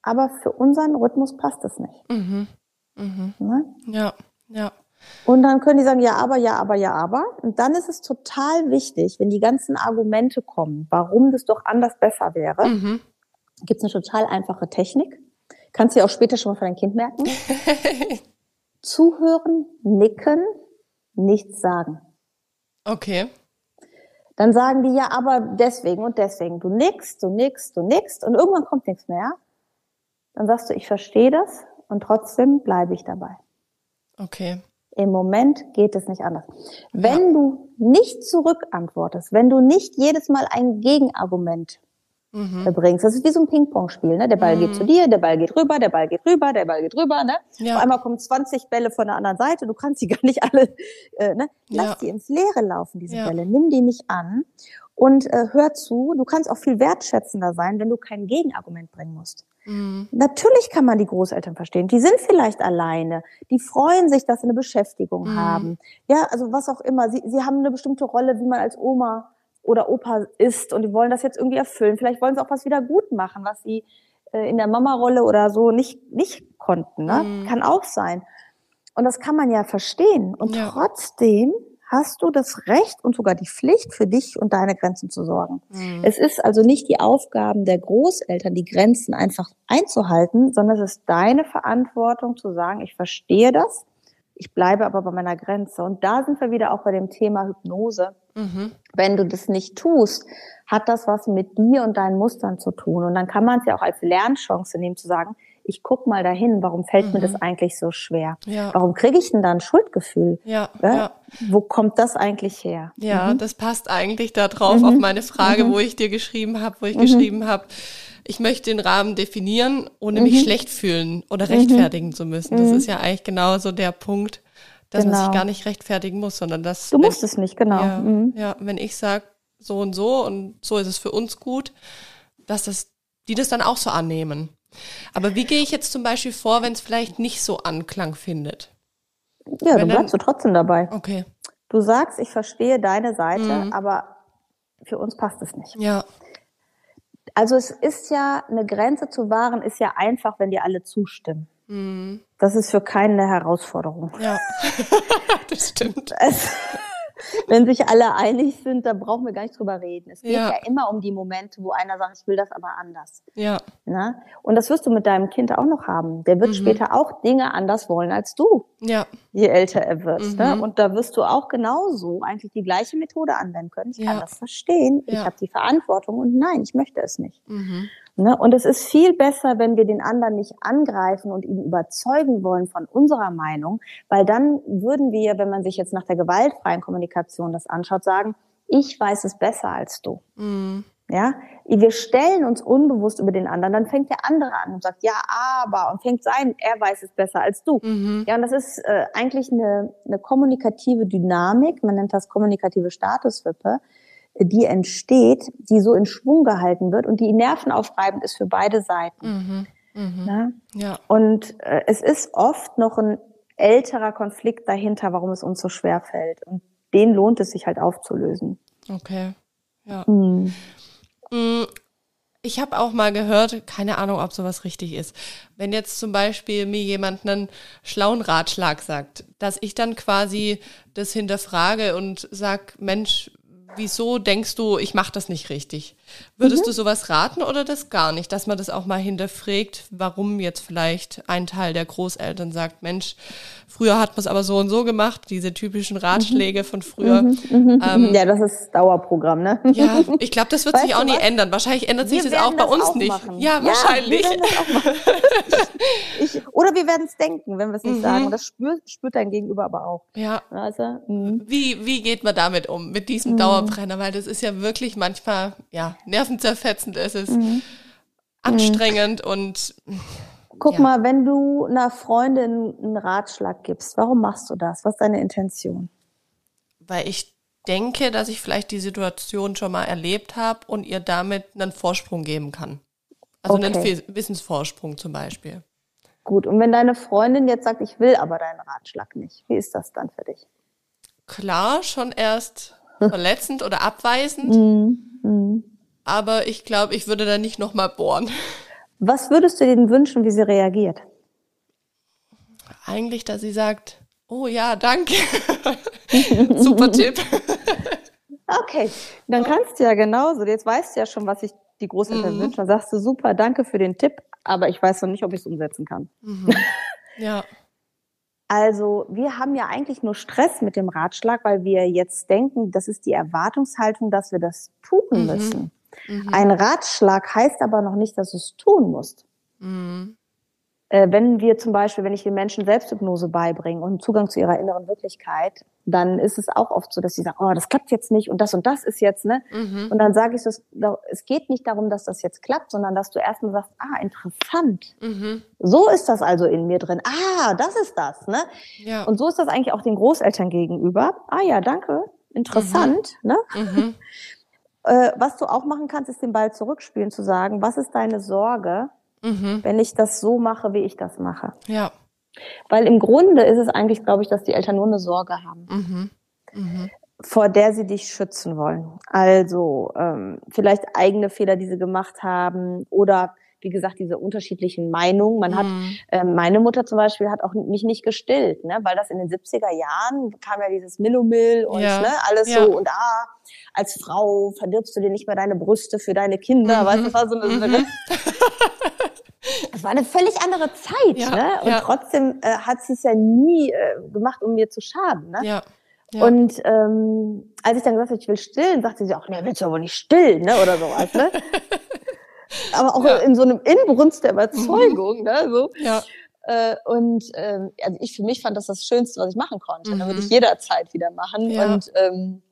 aber für unseren Rhythmus passt es nicht. Mhm. Mhm. Ne? Ja, ja. Und dann können die sagen, ja, aber, ja, aber, ja, aber. Und dann ist es total wichtig, wenn die ganzen Argumente kommen, warum das doch anders besser wäre, mhm. gibt es eine total einfache Technik. Kannst du dir auch später schon mal für dein Kind merken. Zuhören, nicken, nichts sagen. Okay. Dann sagen die ja, aber deswegen und deswegen. Du nickst, du nickst, du nickst und irgendwann kommt nichts mehr. Dann sagst du, ich verstehe das und trotzdem bleibe ich dabei. Okay. Im Moment geht es nicht anders. Wenn ja. du nicht zurückantwortest, wenn du nicht jedes Mal ein Gegenargument mhm. bringst, das ist wie so ein Ping-Pong-Spiel. Ne? Der Ball mhm. geht zu dir, der Ball geht rüber, der Ball geht rüber, der Ball geht rüber. Ne? Ja. Auf einmal kommen 20 Bälle von der anderen Seite, du kannst die gar nicht alle. Äh, ne? Lass ja. die ins Leere laufen, diese. Bälle. Nimm die nicht an und äh, hör zu. Du kannst auch viel wertschätzender sein, wenn du kein Gegenargument bringen musst. Mhm. Natürlich kann man die Großeltern verstehen. Die sind vielleicht alleine. Die freuen sich, dass sie eine Beschäftigung mhm. haben. Ja, also was auch immer. Sie, sie haben eine bestimmte Rolle, wie man als Oma oder Opa ist und die wollen das jetzt irgendwie erfüllen. Vielleicht wollen sie auch was wieder gut machen, was sie äh, in der Mama-Rolle oder so nicht, nicht konnten. Ne? Mhm. Kann auch sein. Und das kann man ja verstehen. Und ja. trotzdem hast du das Recht und sogar die Pflicht, für dich und deine Grenzen zu sorgen. Mhm. Es ist also nicht die Aufgaben der Großeltern, die Grenzen einfach einzuhalten, sondern es ist deine Verantwortung zu sagen, ich verstehe das, ich bleibe aber bei meiner Grenze. Und da sind wir wieder auch bei dem Thema Hypnose. Mhm. Wenn du das nicht tust, hat das was mit dir und deinen Mustern zu tun. Und dann kann man es ja auch als Lernchance nehmen, zu sagen, ich guck mal dahin, warum fällt mhm. mir das mhm. eigentlich so schwer? Ja. Warum kriege ich denn da ein Schuldgefühl? Ja, ja, ja. Wo kommt das eigentlich her? Ja, mhm. das passt eigentlich da drauf mhm. auf meine Frage, mhm. wo ich dir geschrieben habe, wo ich geschrieben habe, ich möchte den Rahmen definieren, ohne mich schlecht fühlen oder rechtfertigen zu müssen. Das ist ja eigentlich genau so der Punkt, dass genau. man sich genau. gar nicht rechtfertigen muss, sondern dass. Du musst wenn, es nicht, genau. Ja, ja wenn ich sage, so und so und so ist es für uns gut, dass das, die das dann auch so annehmen. Aber wie gehe ich jetzt zum Beispiel vor, wenn es vielleicht nicht so Anklang findet? Ja, wenn dann bleibst du trotzdem dabei. Okay. Du sagst, ich verstehe deine Seite, mhm. aber für uns passt es nicht. Ja. Also es ist ja, eine Grenze zu wahren, ist ja einfach, wenn dir alle zustimmen. Mhm. Das ist für keinen eine Herausforderung. Ja, das stimmt. Es, wenn sich alle einig sind, da brauchen wir gar nicht drüber reden. Es geht ja. ja immer um die Momente, wo einer sagt, ich will das aber anders. Ja. Na? Und das wirst du mit deinem Kind auch noch haben. Der wird mhm. später auch Dinge anders wollen als du. Ja. Je älter er wird. Ne? Mhm. Ne? Und da wirst du auch genauso eigentlich die gleiche Methode anwenden können. Ich ja. kann das verstehen. Ich habe die Verantwortung und nein, ich möchte es nicht. Mhm. Ne? Und es ist viel besser, wenn wir den anderen nicht angreifen und ihn überzeugen wollen von unserer Meinung, weil dann würden wir, wenn man sich jetzt nach der gewaltfreien Kommunikation das anschaut, sagen, ich weiß es besser als du. Mhm. Ja, wir stellen uns unbewusst über den anderen, dann fängt der andere an und sagt, ja, aber, und fängt sein, er weiß es besser als du. Mhm. Ja, und das ist äh, eigentlich eine, eine kommunikative Dynamik, man nennt das kommunikative Statuswippe, die entsteht, die so in Schwung gehalten wird und die nervenaufreibend ist für beide Seiten. Mhm. Ja? ja. Und äh, es ist oft noch ein älterer Konflikt dahinter, warum es uns so schwer fällt. Und den lohnt es sich halt aufzulösen. Okay. Ja. Mhm. Mm, ich habe auch mal gehört, keine Ahnung, ob sowas richtig ist. Wenn jetzt zum Beispiel mir jemand einen schlauen Ratschlag sagt, dass ich dann quasi das hinterfrage und sag, Mensch, wieso denkst du, ich mache das nicht richtig? Würdest mhm. du sowas raten oder das gar nicht, dass man das auch mal hinterfragt, warum jetzt vielleicht ein Teil der Großeltern sagt, Mensch, früher hat man es aber so und so gemacht, diese typischen Ratschläge von früher. Mhm, mhm, ähm, ja, das ist Dauerprogramm, ne? Ja, ich glaube, das wird weißt sich auch nie was? ändern. Wahrscheinlich ändert sich das auch bei uns auch nicht. Machen. Ja, wahrscheinlich. Ja, ich, oder wir werden es denken, wenn wir es nicht mhm. sagen. Und das spürt, spürt dein Gegenüber aber auch. Ja. Also, wie, wie geht man damit um, mit diesem mhm. Dauerbrenner? Weil das ist ja wirklich manchmal, ja, nervenzerfetzend, es ist mhm. anstrengend und Guck ja. mal, wenn du einer Freundin einen Ratschlag gibst, warum machst du das? Was ist deine Intention? Weil ich denke, dass ich vielleicht die Situation schon mal erlebt habe und ihr damit einen Vorsprung geben kann. Also okay. einen Wissensvorsprung zum Beispiel. Gut, und wenn deine Freundin jetzt sagt, ich will aber deinen Ratschlag nicht, wie ist das dann für dich? Klar, schon erst verletzend oder abweisend. Mm, mm. Aber ich glaube, ich würde da nicht nochmal bohren. Was würdest du denen wünschen, wie sie reagiert? Eigentlich, dass sie sagt, oh ja, danke. Super Tipp. okay, dann kannst du ja genauso. Jetzt weißt du ja schon, was sich die Großeltern mhm. wünschen. Dann sagst du, super, danke für den Tipp, aber ich weiß noch nicht, ob ich es umsetzen kann. Mhm. Ja. Also wir haben ja eigentlich nur Stress mit dem Ratschlag, weil wir jetzt denken, das ist die Erwartungshaltung, dass wir das tun mhm. müssen. Mhm. Ein Ratschlag heißt aber noch nicht, dass du es tun musst. Mhm. Äh, wenn wir zum Beispiel, wenn ich den Menschen Selbsthypnose beibringe und Zugang zu ihrer inneren Wirklichkeit, dann ist es auch oft so, dass sie sagen, oh, das klappt jetzt nicht und das und das ist jetzt, ne? Mhm. Und dann sage ich so, es geht nicht darum, dass das jetzt klappt, sondern dass du erstmal sagst, ah, interessant. Mhm. So ist das also in mir drin. Ah, das ist das, ne? Ja. Und so ist das eigentlich auch den Großeltern gegenüber. Ah ja, danke, interessant, mhm. ne? Äh, was du auch machen kannst, ist den Ball zurückspielen, zu sagen, was ist deine Sorge, mhm. wenn ich das so mache, wie ich das mache. Ja. Weil im Grunde ist es eigentlich, glaube ich, dass die Eltern nur eine Sorge haben. Mhm. Mhm. vor der sie dich schützen wollen. Also ähm, vielleicht eigene Fehler, die sie gemacht haben oder wie gesagt, diese unterschiedlichen Meinungen. Man mhm. hat, äh, meine Mutter zum Beispiel hat auch mich nicht gestillt, ne, weil das in den 70er Jahren kam ja dieses Millomil und ja. ne, alles ja. so und ah, als Frau verdirbst du dir nicht mehr deine Brüste für deine Kinder, mhm. weißt du, das war so eine, mhm. Es war eine völlig andere Zeit, ja, ne? Und ja. trotzdem äh, hat sie es ja nie äh, gemacht, um mir zu schaden, ne? Ja. Ja. Und ähm, als ich dann gesagt habe, ich will stillen, sagte sie auch, ne, willst du aber nicht stillen, ne? Oder sowas, ne? aber auch ja. in so einem Inbrunst der Überzeugung, mhm. ne? So. Ja. Äh, und ähm, also ich für mich fand das das Schönste, was ich machen konnte. Mhm. Da würde ich jederzeit wieder machen. Ja. Und ähm,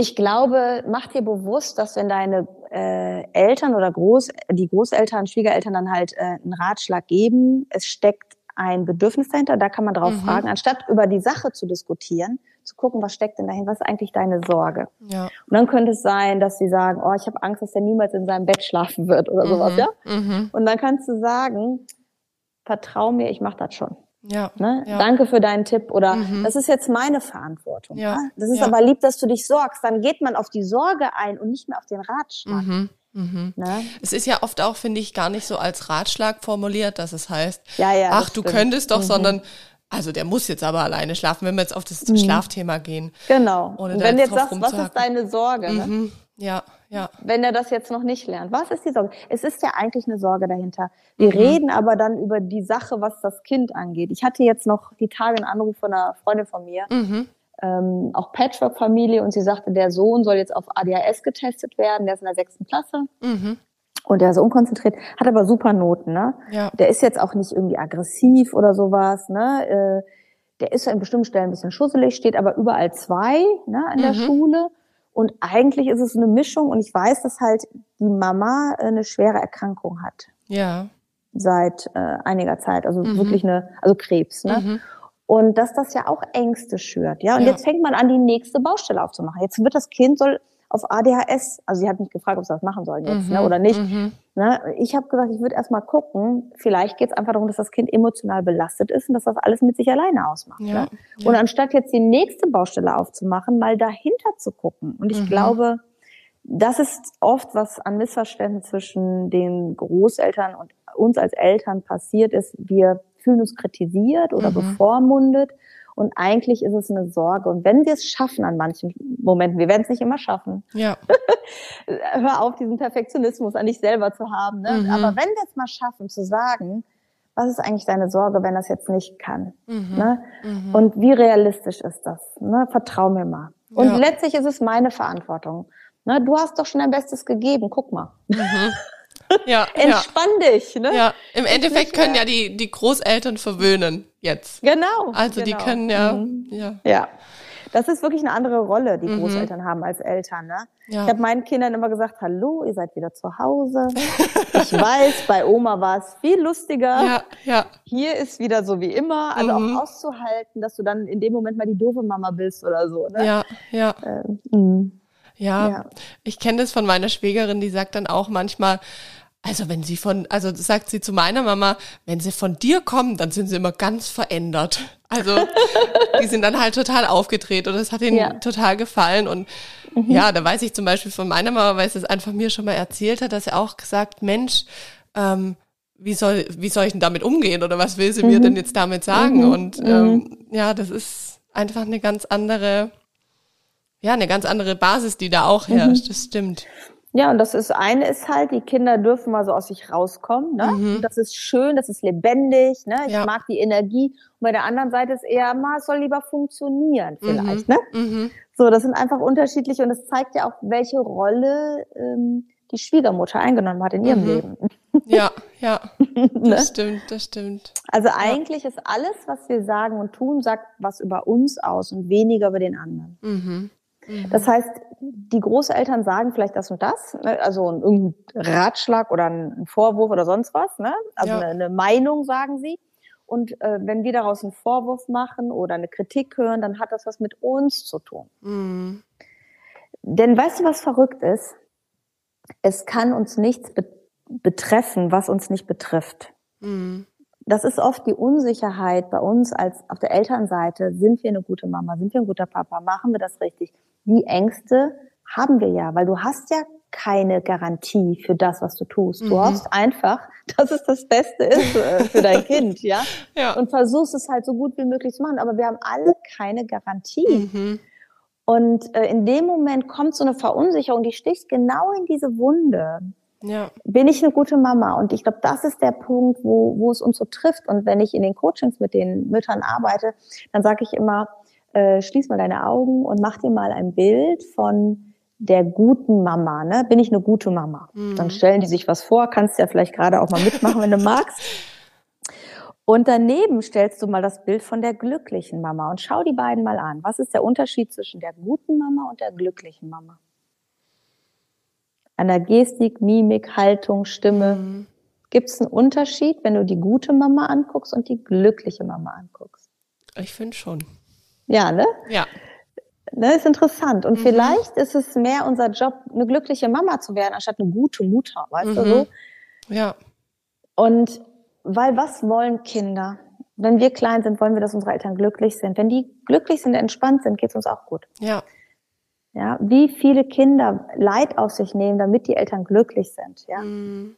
ich glaube, mach dir bewusst, dass wenn deine äh, Eltern oder Groß, die Großeltern, Schwiegereltern dann halt äh, einen Ratschlag geben, es steckt ein Bedürfnis dahinter, da kann man drauf mhm. fragen, anstatt über die Sache zu diskutieren, zu gucken, was steckt denn dahinter, was ist eigentlich deine Sorge? Ja. Und dann könnte es sein, dass sie sagen, oh, ich habe Angst, dass er niemals in seinem Bett schlafen wird oder mhm. sowas, ja? Mhm. Und dann kannst du sagen, vertrau mir, ich mache das schon. Ja, ne? ja. Danke für deinen Tipp oder mhm. das ist jetzt meine Verantwortung. Ja. Ne? Das ist ja. aber lieb, dass du dich sorgst. Dann geht man auf die Sorge ein und nicht mehr auf den Ratschlag. Mhm. Mhm. Ne? Es ist ja oft auch, finde ich, gar nicht so als Ratschlag formuliert, dass es heißt, ja, ja, ach, du stimmt. könntest doch, mhm. sondern also der muss jetzt aber alleine schlafen, wenn wir jetzt auf das mhm. Schlafthema gehen. Genau. Und wenn du jetzt sagst, was ist deine Sorge? Ne? Mhm. Ja, ja. Wenn er das jetzt noch nicht lernt. Was ist die Sorge? Es ist ja eigentlich eine Sorge dahinter. Wir mhm. reden aber dann über die Sache, was das Kind angeht. Ich hatte jetzt noch die Tage einen Anruf von einer Freundin von mir, mhm. ähm, auch Patchwork-Familie, und sie sagte, der Sohn soll jetzt auf ADHS getestet werden, der ist in der sechsten Klasse. Mhm. Und der ist unkonzentriert, hat aber super Noten, ne? Ja. Der ist jetzt auch nicht irgendwie aggressiv oder sowas, ne? Äh, der ist an bestimmten Stellen ein bisschen schusselig, steht aber überall zwei, ne, in der mhm. Schule. Und eigentlich ist es eine Mischung und ich weiß, dass halt die Mama eine schwere Erkrankung hat. Ja. Seit äh, einiger Zeit. Also mhm. wirklich eine, also Krebs, ne? Mhm. Und dass das ja auch Ängste schürt, ja. Und ja. jetzt fängt man an, die nächste Baustelle aufzumachen. Jetzt wird das Kind soll auf ADHS, also sie hat mich gefragt, ob sie das machen sollen jetzt, ne, mhm. ne, oder nicht. Mhm. Ne, ich habe gesagt, ich würde erst mal gucken, vielleicht geht es einfach darum, dass das Kind emotional belastet ist und dass das alles mit sich alleine ausmacht. Ja. Ne? Ja. Und anstatt jetzt die nächste Baustelle aufzumachen, mal dahinter zu gucken. Und ich mhm. glaube, das ist oft, was an Missverständnissen zwischen den Großeltern und uns als Eltern passiert ist. Wir fühlen uns kritisiert oder mhm. bevormundet. Und eigentlich ist es eine Sorge. Und wenn wir es schaffen an manchen Momenten, wir werden es nicht immer schaffen. Ja. Hör auf, diesen Perfektionismus an dich selber zu haben. Ne? Mhm. Aber wenn wir es mal schaffen, zu sagen, was ist eigentlich deine Sorge, wenn das jetzt nicht kann? Mhm. Ne? Mhm. Und wie realistisch ist das? Ne? Vertrau mir mal. Und ja. letztlich ist es meine Verantwortung. Ne? Du hast doch schon dein Bestes gegeben, guck mal. Mhm. Ja, Entspann ja. dich. Ne? Ja, im Endeffekt können ja die, die Großeltern verwöhnen jetzt. Genau. Also genau. die können ja, mhm. ja. Ja. Das ist wirklich eine andere Rolle, die mhm. Großeltern haben als Eltern. Ne? Ja. Ich habe meinen Kindern immer gesagt, hallo, ihr seid wieder zu Hause. ich weiß, bei Oma war es viel lustiger. Ja, ja. Hier ist wieder so wie immer. Also mhm. auch auszuhalten, dass du dann in dem Moment mal die doofe Mama bist oder so. Ne? Ja, ja. Ähm, ja, ja, ich kenne das von meiner Schwägerin, die sagt dann auch manchmal, also wenn sie von, also sagt sie zu meiner Mama, wenn sie von dir kommen, dann sind sie immer ganz verändert. Also die sind dann halt total aufgedreht und es hat ihnen ja. total gefallen. Und mhm. ja, da weiß ich zum Beispiel von meiner Mama, weil sie es einfach mir schon mal erzählt hat, dass er auch gesagt, Mensch, ähm, wie soll, wie soll ich denn damit umgehen oder was will sie mhm. mir denn jetzt damit sagen? Mhm. Und ähm, mhm. ja, das ist einfach eine ganz andere, ja, eine ganz andere Basis, die da auch herrscht. Mhm. Das stimmt. Ja, und das ist eine ist halt, die Kinder dürfen mal so aus sich rauskommen. Ne? Mhm. Das ist schön, das ist lebendig. Ne? Ich ja. mag die Energie. Und bei der anderen Seite ist eher, mal es soll lieber funktionieren vielleicht. Mhm. Ne? Mhm. So, das sind einfach unterschiedliche und das zeigt ja auch, welche Rolle ähm, die Schwiegermutter eingenommen hat in ihrem mhm. Leben. Ja, ja, das ne? stimmt, das stimmt. Also eigentlich ja. ist alles, was wir sagen und tun, sagt was über uns aus und weniger über den anderen. Mhm. Das heißt, die Großeltern sagen vielleicht das und das, ne? also irgendein Ratschlag oder ein Vorwurf oder sonst was, ne? also ja. eine, eine, Meinung sagen sie. Und äh, wenn wir daraus einen Vorwurf machen oder eine Kritik hören, dann hat das was mit uns zu tun. Mhm. Denn weißt du, was verrückt ist? Es kann uns nichts be betreffen, was uns nicht betrifft. Mhm. Das ist oft die Unsicherheit bei uns als auf der Elternseite. Sind wir eine gute Mama? Sind wir ein guter Papa? Machen wir das richtig? Die Ängste haben wir ja, weil du hast ja keine Garantie für das, was du tust. Du mhm. hoffst einfach, dass es das Beste ist äh, für dein Kind, ja? ja? Und versuchst es halt so gut wie möglich zu machen. Aber wir haben alle keine Garantie. Mhm. Und äh, in dem Moment kommt so eine Verunsicherung, die sticht genau in diese Wunde. Ja. Bin ich eine gute Mama? Und ich glaube, das ist der Punkt, wo, wo es uns so trifft. Und wenn ich in den Coachings mit den Müttern arbeite, dann sage ich immer, äh, schließ mal deine Augen und mach dir mal ein Bild von der guten Mama. Ne? Bin ich eine gute Mama? Mhm. Dann stellen die sich was vor, kannst ja vielleicht gerade auch mal mitmachen, wenn du magst. Und daneben stellst du mal das Bild von der glücklichen Mama und schau die beiden mal an. Was ist der Unterschied zwischen der guten Mama und der glücklichen Mama? An der Gestik, Mimik, Haltung, Stimme. Mhm. Gibt es einen Unterschied, wenn du die gute Mama anguckst und die glückliche Mama anguckst? Ich finde schon. Ja, ne? Ja. Ne, ist interessant. Und mhm. vielleicht ist es mehr unser Job, eine glückliche Mama zu werden, anstatt eine gute Mutter, weißt mhm. du so? Ja. Und weil was wollen Kinder? Wenn wir klein sind, wollen wir, dass unsere Eltern glücklich sind. Wenn die glücklich sind, entspannt sind, geht es uns auch gut. Ja. Ja, wie viele Kinder Leid auf sich nehmen, damit die Eltern glücklich sind, ja. Mhm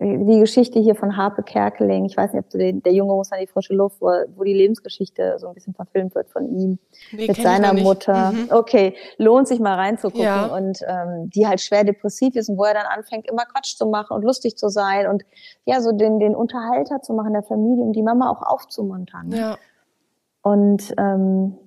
die Geschichte hier von Harpe Kerkeling, ich weiß nicht, ob du den, der Junge muss an die frische Luft, wo, wo die Lebensgeschichte so ein bisschen verfilmt wird von ihm nee, mit seiner Mutter. Mhm. Okay, lohnt sich mal reinzugucken ja. und ähm, die halt schwer depressiv ist und wo er dann anfängt, immer Quatsch zu machen und lustig zu sein und ja, so den, den Unterhalter zu machen der Familie, um die Mama auch aufzumuntern. Ja. Und ähm,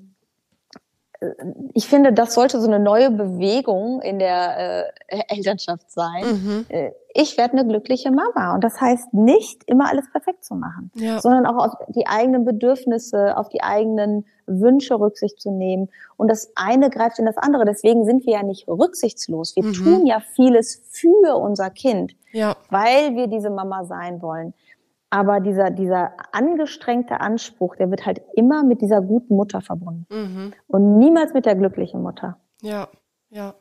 ich finde, das sollte so eine neue Bewegung in der äh, Elternschaft sein. Mhm. Äh, ich werde eine glückliche Mama. Und das heißt nicht, immer alles perfekt zu machen, ja. sondern auch auf die eigenen Bedürfnisse, auf die eigenen Wünsche Rücksicht zu nehmen. Und das eine greift in das andere. Deswegen sind wir ja nicht rücksichtslos. Wir mhm. tun ja vieles für unser Kind, ja. weil wir diese Mama sein wollen. Aber dieser, dieser angestrengte Anspruch, der wird halt immer mit dieser guten Mutter verbunden. Mhm. Und niemals mit der glücklichen Mutter. Ja, ja.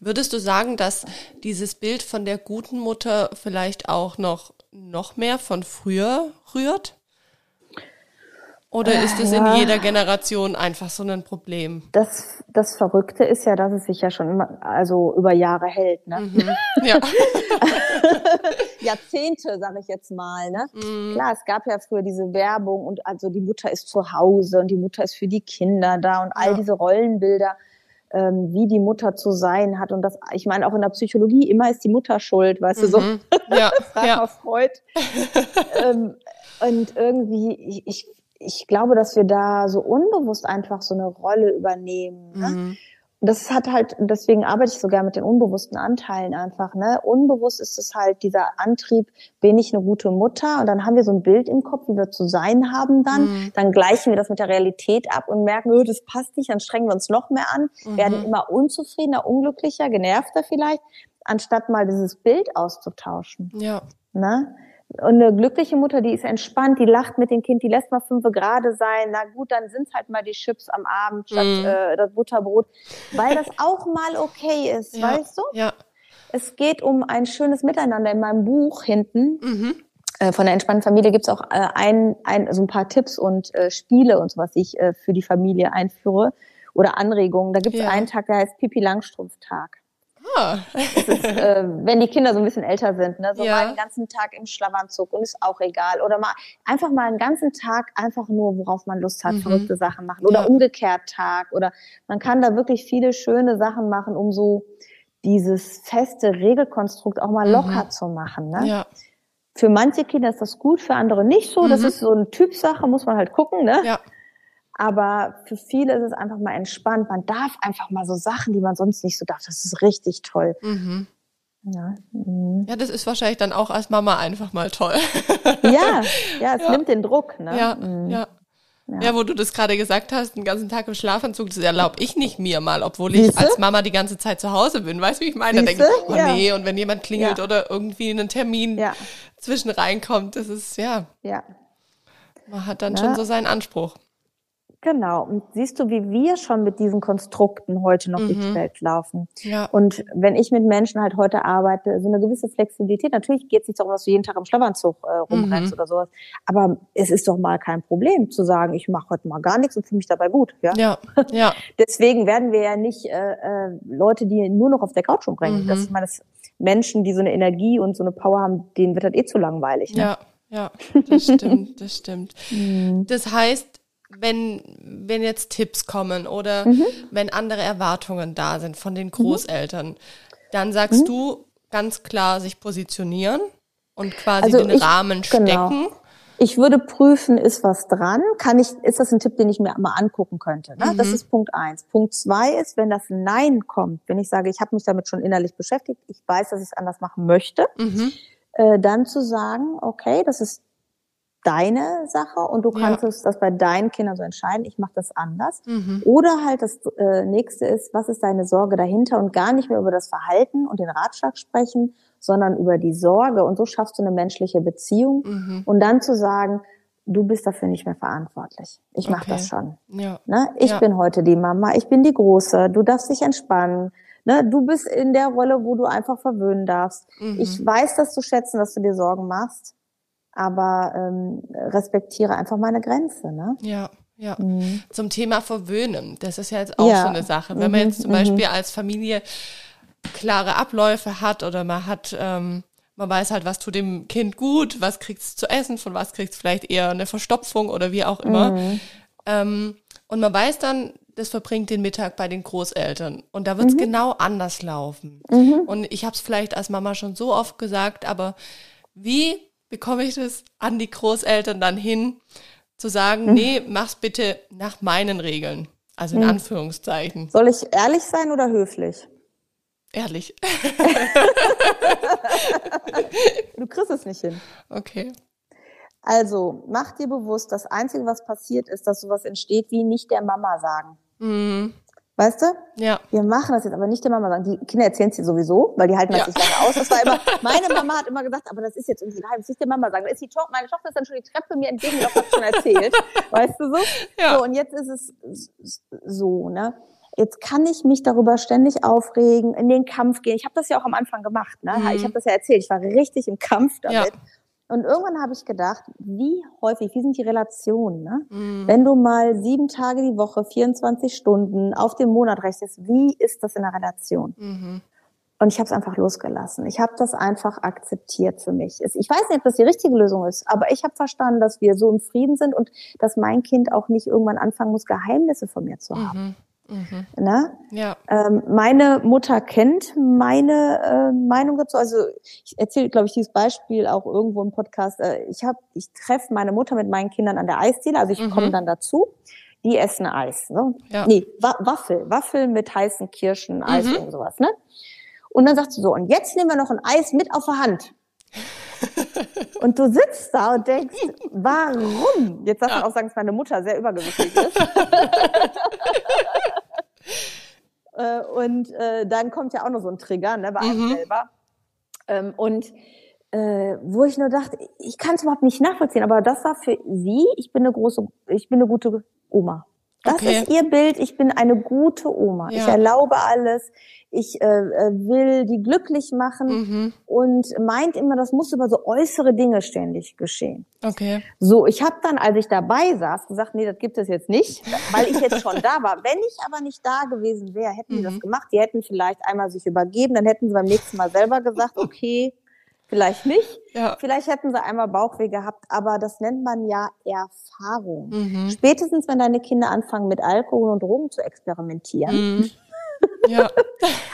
Würdest du sagen, dass dieses Bild von der guten Mutter vielleicht auch noch, noch mehr von früher rührt? Oder ist es ja. in jeder Generation einfach so ein Problem? Das, das Verrückte ist ja, dass es sich ja schon immer, also über Jahre hält, ne? Mhm. Ja. Jahrzehnte, sage ich jetzt mal, ne? Mhm. Klar, es gab ja früher diese Werbung und also die Mutter ist zu Hause und die Mutter ist für die Kinder da und all ja. diese Rollenbilder, ähm, wie die Mutter zu sein hat und das, ich meine auch in der Psychologie immer ist die Mutter schuld, weißt mhm. du so? Mhm. Ja. Frag ja. mal Freud. ähm, und irgendwie, ich, ich ich glaube, dass wir da so unbewusst einfach so eine Rolle übernehmen. Ne? Mhm. Und das hat halt, deswegen arbeite ich sogar mit den unbewussten Anteilen einfach. Ne? Unbewusst ist es halt dieser Antrieb, bin ich eine gute Mutter? Und dann haben wir so ein Bild im Kopf, wie wir zu sein haben dann. Mhm. Dann gleichen wir das mit der Realität ab und merken, oh, das passt nicht, dann strengen wir uns noch mehr an, mhm. werden immer unzufriedener, unglücklicher, genervter vielleicht, anstatt mal dieses Bild auszutauschen. Ja. Ne? Und eine glückliche Mutter, die ist entspannt, die lacht mit dem Kind, die lässt mal fünf gerade sein. Na gut, dann sind's halt mal die Chips am Abend statt mm. äh, das Butterbrot, weil das auch mal okay ist, ja, weißt du? Ja. Es geht um ein schönes Miteinander. In meinem Buch hinten mhm. äh, von der entspannten Familie gibt's auch äh, ein, ein, so ein paar Tipps und äh, Spiele und sowas, die ich äh, für die Familie einführe oder Anregungen. Da gibt's ja. einen Tag, der heißt Pipi Langstrumpf-Tag. Ah. ist, äh, wenn die Kinder so ein bisschen älter sind, ne? so ja. mal den ganzen Tag im Schlafanzug und ist auch egal. Oder mal einfach mal einen ganzen Tag einfach nur, worauf man Lust hat, mhm. verrückte Sachen machen. Oder ja. umgekehrt Tag. Oder man kann da wirklich viele schöne Sachen machen, um so dieses feste Regelkonstrukt auch mal mhm. locker zu machen. Ne? Ja. Für manche Kinder ist das gut, für andere nicht so. Mhm. Das ist so eine Typsache, muss man halt gucken. Ne? Ja. Aber für viele ist es einfach mal entspannt. Man darf einfach mal so Sachen, die man sonst nicht so darf. Das ist richtig toll. Mhm. Ja, mhm. ja, das ist wahrscheinlich dann auch als Mama einfach mal toll. ja, ja, es ja. nimmt den Druck. Ne? Ja, mhm. ja. Ja. ja. wo du das gerade gesagt hast, den ganzen Tag im Schlafanzug, das erlaube ich nicht mir mal, obwohl ich Siehste? als Mama die ganze Zeit zu Hause bin. Weißt du, wie ich meine? Da denke ich, oh ja. nee, und wenn jemand klingelt ja. oder irgendwie einen Termin zwischen reinkommt, das ist, ja. Ja. Man hat dann schon so seinen Anspruch. Genau. Und siehst du, wie wir schon mit diesen Konstrukten heute noch mhm. durch die Welt laufen. Ja. Und wenn ich mit Menschen halt heute arbeite, so eine gewisse Flexibilität. Natürlich geht es nicht darum, dass du jeden Tag im Schlafanzug äh, rumrennst mhm. oder sowas. Aber es ist doch mal kein Problem zu sagen, ich mache heute mal gar nichts und fühle mich dabei gut. Ja. ja. ja. Deswegen werden wir ja nicht äh, äh, Leute, die nur noch auf der Couch umbringen. Mhm. Das, ich meine, das Menschen, die so eine Energie und so eine Power haben, denen wird das eh zu langweilig. Ne? Ja. Ja, das stimmt, das stimmt. Mhm. Das heißt, wenn, wenn jetzt Tipps kommen oder mhm. wenn andere Erwartungen da sind von den Großeltern, mhm. dann sagst mhm. du ganz klar sich positionieren und quasi also den ich, Rahmen genau. stecken. Genau. Ich würde prüfen, ist was dran? Kann ich, ist das ein Tipp, den ich mir mal angucken könnte? Ne? Das mhm. ist Punkt eins. Punkt zwei ist, wenn das Nein kommt, wenn ich sage, ich habe mich damit schon innerlich beschäftigt, ich weiß, dass ich es anders machen möchte, mhm. äh, dann zu sagen, okay, das ist deine Sache und du kannst ja. das bei deinen Kindern so entscheiden, ich mache das anders. Mhm. Oder halt das äh, nächste ist, was ist deine Sorge dahinter und gar nicht mehr über das Verhalten und den Ratschlag sprechen, sondern über die Sorge und so schaffst du eine menschliche Beziehung mhm. und dann zu sagen, du bist dafür nicht mehr verantwortlich. Ich mache okay. das schon. Ja. Ne? Ich ja. bin heute die Mama, ich bin die Große, du darfst dich entspannen. Ne? Du bist in der Rolle, wo du einfach verwöhnen darfst. Mhm. Ich weiß das zu schätzen, dass du dir Sorgen machst aber ähm, respektiere einfach meine Grenze. Ne? Ja. Ja, mhm. zum Thema Verwöhnen, das ist ja jetzt auch ja. so eine Sache. Wenn man jetzt zum mhm. Beispiel als Familie klare Abläufe hat oder man hat, ähm, man weiß halt, was tut dem Kind gut, was kriegt es zu essen, von was kriegt es vielleicht eher eine Verstopfung oder wie auch immer. Mhm. Ähm, und man weiß dann, das verbringt den Mittag bei den Großeltern. Und da wird es mhm. genau anders laufen. Mhm. Und ich habe es vielleicht als Mama schon so oft gesagt, aber wie bekomme ich das an die Großeltern dann hin, zu sagen, mhm. nee, mach's bitte nach meinen Regeln. Also in hm. Anführungszeichen. Soll ich ehrlich sein oder höflich? Ehrlich. du kriegst es nicht hin. Okay. Also, mach dir bewusst, das Einzige, was passiert ist, dass sowas entsteht, wie nicht der Mama sagen. Mhm. Weißt du? Ja. Wir machen das jetzt aber nicht der Mama sagen. Die Kinder erzählen es dir sowieso, weil die halten das ja. nicht lange aus. Das war immer, meine Mama hat immer gesagt, aber das ist jetzt unser Geheimnis, nicht der Mama sagen. Da ist die to meine Tochter ist dann schon die Treppe mir entgegengelaufen, hat schon erzählt. weißt du so? Ja. So, und jetzt ist es so, ne? Jetzt kann ich mich darüber ständig aufregen, in den Kampf gehen. Ich habe das ja auch am Anfang gemacht, ne? Mhm. Ich habe das ja erzählt. Ich war richtig im Kampf damit. Ja. Und irgendwann habe ich gedacht, wie häufig, wie sind die Relationen? Ne? Mhm. Wenn du mal sieben Tage die Woche, 24 Stunden auf den Monat rechnest, wie ist das in der Relation? Mhm. Und ich habe es einfach losgelassen. Ich habe das einfach akzeptiert für mich. Ich weiß nicht, ob das die richtige Lösung ist, aber ich habe verstanden, dass wir so im Frieden sind und dass mein Kind auch nicht irgendwann anfangen muss, Geheimnisse von mir zu haben. Mhm. Mhm. Ne? Ja. Ähm, meine Mutter kennt meine äh, Meinung dazu. Also ich erzähle, glaube ich, dieses Beispiel auch irgendwo im Podcast. Äh, ich habe, ich treffe meine Mutter mit meinen Kindern an der Eisdiele, also ich mhm. komme dann dazu. Die essen Eis, ne? Ja. Nee, Wa Waffel, Waffel mit heißen Kirschen, Eis mhm. und sowas, ne? Und dann sagt sie so, und jetzt nehmen wir noch ein Eis mit auf der Hand. Und du sitzt da und denkst, warum? Jetzt darf man auch sagen, dass meine Mutter sehr übergewichtig ist. Äh, und äh, dann kommt ja auch noch so ein Trigger, ne, bei einem mhm. selber. Ähm, und äh, wo ich nur dachte, ich kann es überhaupt nicht nachvollziehen, aber das war für sie, ich bin eine große, ich bin eine gute Oma. Das okay. ist ihr Bild, ich bin eine gute Oma. Ja. Ich erlaube alles, ich äh, äh, will die glücklich machen mhm. und meint immer, das muss über so äußere Dinge ständig geschehen. Okay. So, ich habe dann, als ich dabei saß, gesagt, nee, das gibt es jetzt nicht, weil ich jetzt schon da war. Wenn ich aber nicht da gewesen wäre, hätten mhm. die das mhm. gemacht. Die hätten vielleicht einmal sich übergeben, dann hätten sie beim nächsten Mal selber gesagt, okay, Vielleicht nicht. Ja. Vielleicht hätten sie einmal Bauchweh gehabt, aber das nennt man ja Erfahrung. Mhm. Spätestens, wenn deine Kinder anfangen, mit Alkohol und Drogen zu experimentieren. Mhm. Ja.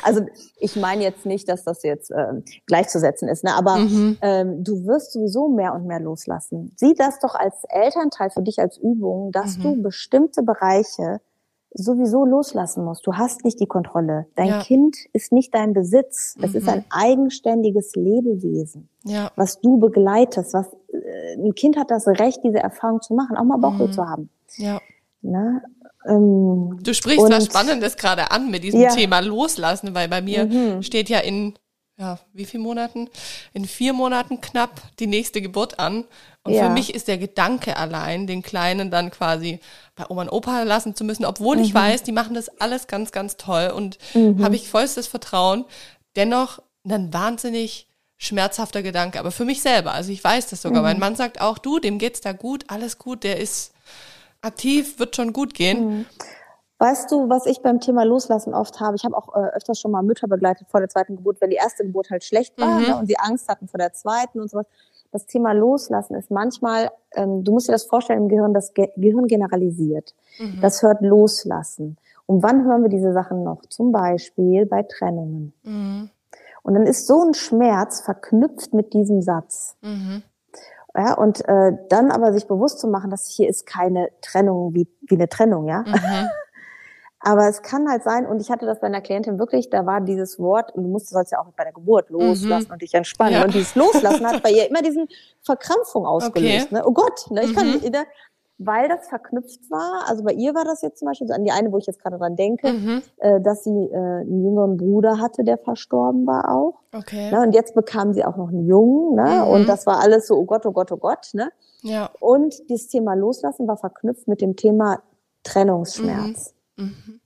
also ich meine jetzt nicht, dass das jetzt äh, gleichzusetzen ist, ne? aber mhm. ähm, du wirst sowieso mehr und mehr loslassen. Sieh das doch als Elternteil für dich als Übung, dass mhm. du bestimmte Bereiche sowieso loslassen musst. Du hast nicht die Kontrolle. Dein ja. Kind ist nicht dein Besitz. Es mhm. ist ein eigenständiges Lebewesen, ja. was du begleitest. Was äh, ein Kind hat das Recht, diese Erfahrung zu machen, auch mal Bauchweh mhm. zu haben. Ja. Na, ähm, du sprichst was Spannendes gerade an mit diesem ja. Thema Loslassen, weil bei mir mhm. steht ja in ja, wie viel Monaten? In vier Monaten knapp die nächste Geburt an. Und ja. für mich ist der Gedanke allein, den Kleinen dann quasi bei Oma und Opa lassen zu müssen, obwohl mhm. ich weiß, die machen das alles ganz, ganz toll und mhm. habe ich vollstes Vertrauen. Dennoch ein wahnsinnig schmerzhafter Gedanke, aber für mich selber. Also ich weiß das sogar. Mhm. Mein Mann sagt auch, du, dem geht's da gut, alles gut, der ist aktiv, wird schon gut gehen. Mhm. Weißt du, was ich beim Thema Loslassen oft habe? Ich habe auch äh, öfters schon mal Mütter begleitet vor der zweiten Geburt, wenn die erste Geburt halt schlecht war mhm. ne, und sie Angst hatten vor der zweiten und sowas. Das Thema Loslassen ist manchmal, ähm, du musst dir das vorstellen, im Gehirn, das Ge Gehirn generalisiert. Mhm. Das hört Loslassen. Und wann hören wir diese Sachen noch? Zum Beispiel bei Trennungen. Mhm. Und dann ist so ein Schmerz verknüpft mit diesem Satz. Mhm. Ja, und äh, dann aber sich bewusst zu machen, dass hier ist keine Trennung wie, wie eine Trennung, ja. Mhm. Aber es kann halt sein, und ich hatte das bei einer Klientin wirklich, da war dieses Wort, und du musst, sollst ja auch bei der Geburt loslassen mhm. und dich entspannen. Ja. Und dieses Loslassen hat bei ihr immer diesen Verkrampfung ausgelöst. Okay. Ne? Oh Gott, ne? ich mhm. kann nicht, ne? weil das verknüpft war. Also bei ihr war das jetzt zum Beispiel so an die eine, wo ich jetzt gerade dran denke, mhm. äh, dass sie äh, einen jüngeren Bruder hatte, der verstorben war auch. Okay. Ne? Und jetzt bekam sie auch noch einen Jungen, ne? Mhm. Und das war alles so, oh Gott, oh Gott, oh Gott, ne? Ja. Und dieses Thema Loslassen war verknüpft mit dem Thema Trennungsschmerz. Mhm.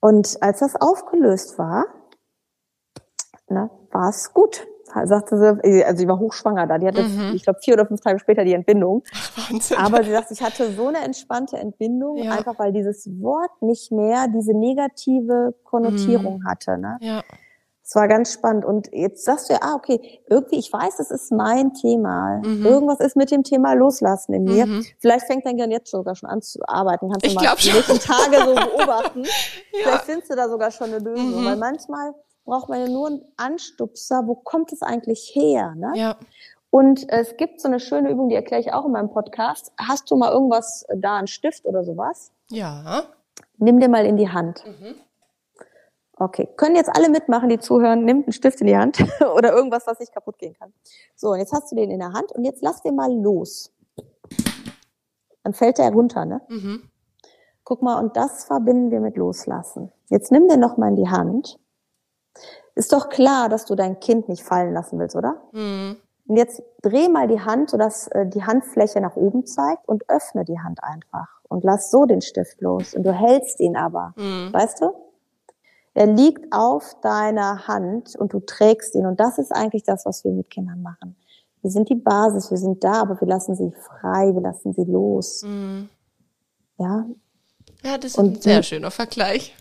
Und als das aufgelöst war, ne, war es gut. Sagte sie, also sie war hochschwanger da. Die hatte, mhm. ich glaube, vier oder fünf Tage später die Entbindung. Wahnsinn. Aber sie sagt, ich hatte so eine entspannte Entbindung, ja. einfach weil dieses Wort nicht mehr diese negative Konnotierung mhm. hatte. Ne? Ja. Es war ganz spannend. Und jetzt sagst du ja, ah, okay, irgendwie, ich weiß, das ist mein Thema. Mhm. Irgendwas ist mit dem Thema Loslassen in mir. Mhm. Vielleicht fängt dein Gehirn jetzt sogar schon an zu arbeiten. Kannst du ich mal die nächsten Tage so beobachten. ja. Vielleicht findest du da sogar schon eine Lösung. Mhm. Weil manchmal braucht man ja nur einen Anstupser. Wo kommt es eigentlich her? Ne? Ja. Und es gibt so eine schöne Übung, die erkläre ich auch in meinem Podcast. Hast du mal irgendwas da, einen Stift oder sowas? Ja. Nimm dir mal in die Hand. Mhm. Okay, können jetzt alle mitmachen, die zuhören. Nimm einen Stift in die Hand oder irgendwas, was nicht kaputt gehen kann. So, und jetzt hast du den in der Hand und jetzt lass den mal los. Dann fällt der runter, ne? Mhm. Guck mal, und das verbinden wir mit Loslassen. Jetzt nimm den noch mal in die Hand. Ist doch klar, dass du dein Kind nicht fallen lassen willst, oder? Mhm. Und jetzt dreh mal die Hand, sodass äh, die Handfläche nach oben zeigt und öffne die Hand einfach und lass so den Stift los. Und du hältst ihn aber, mhm. weißt du? Er liegt auf deiner Hand und du trägst ihn. Und das ist eigentlich das, was wir mit Kindern machen. Wir sind die Basis, wir sind da, aber wir lassen sie frei, wir lassen sie los. Mhm. Ja. Ja, das ist und ein sehr schöner Vergleich.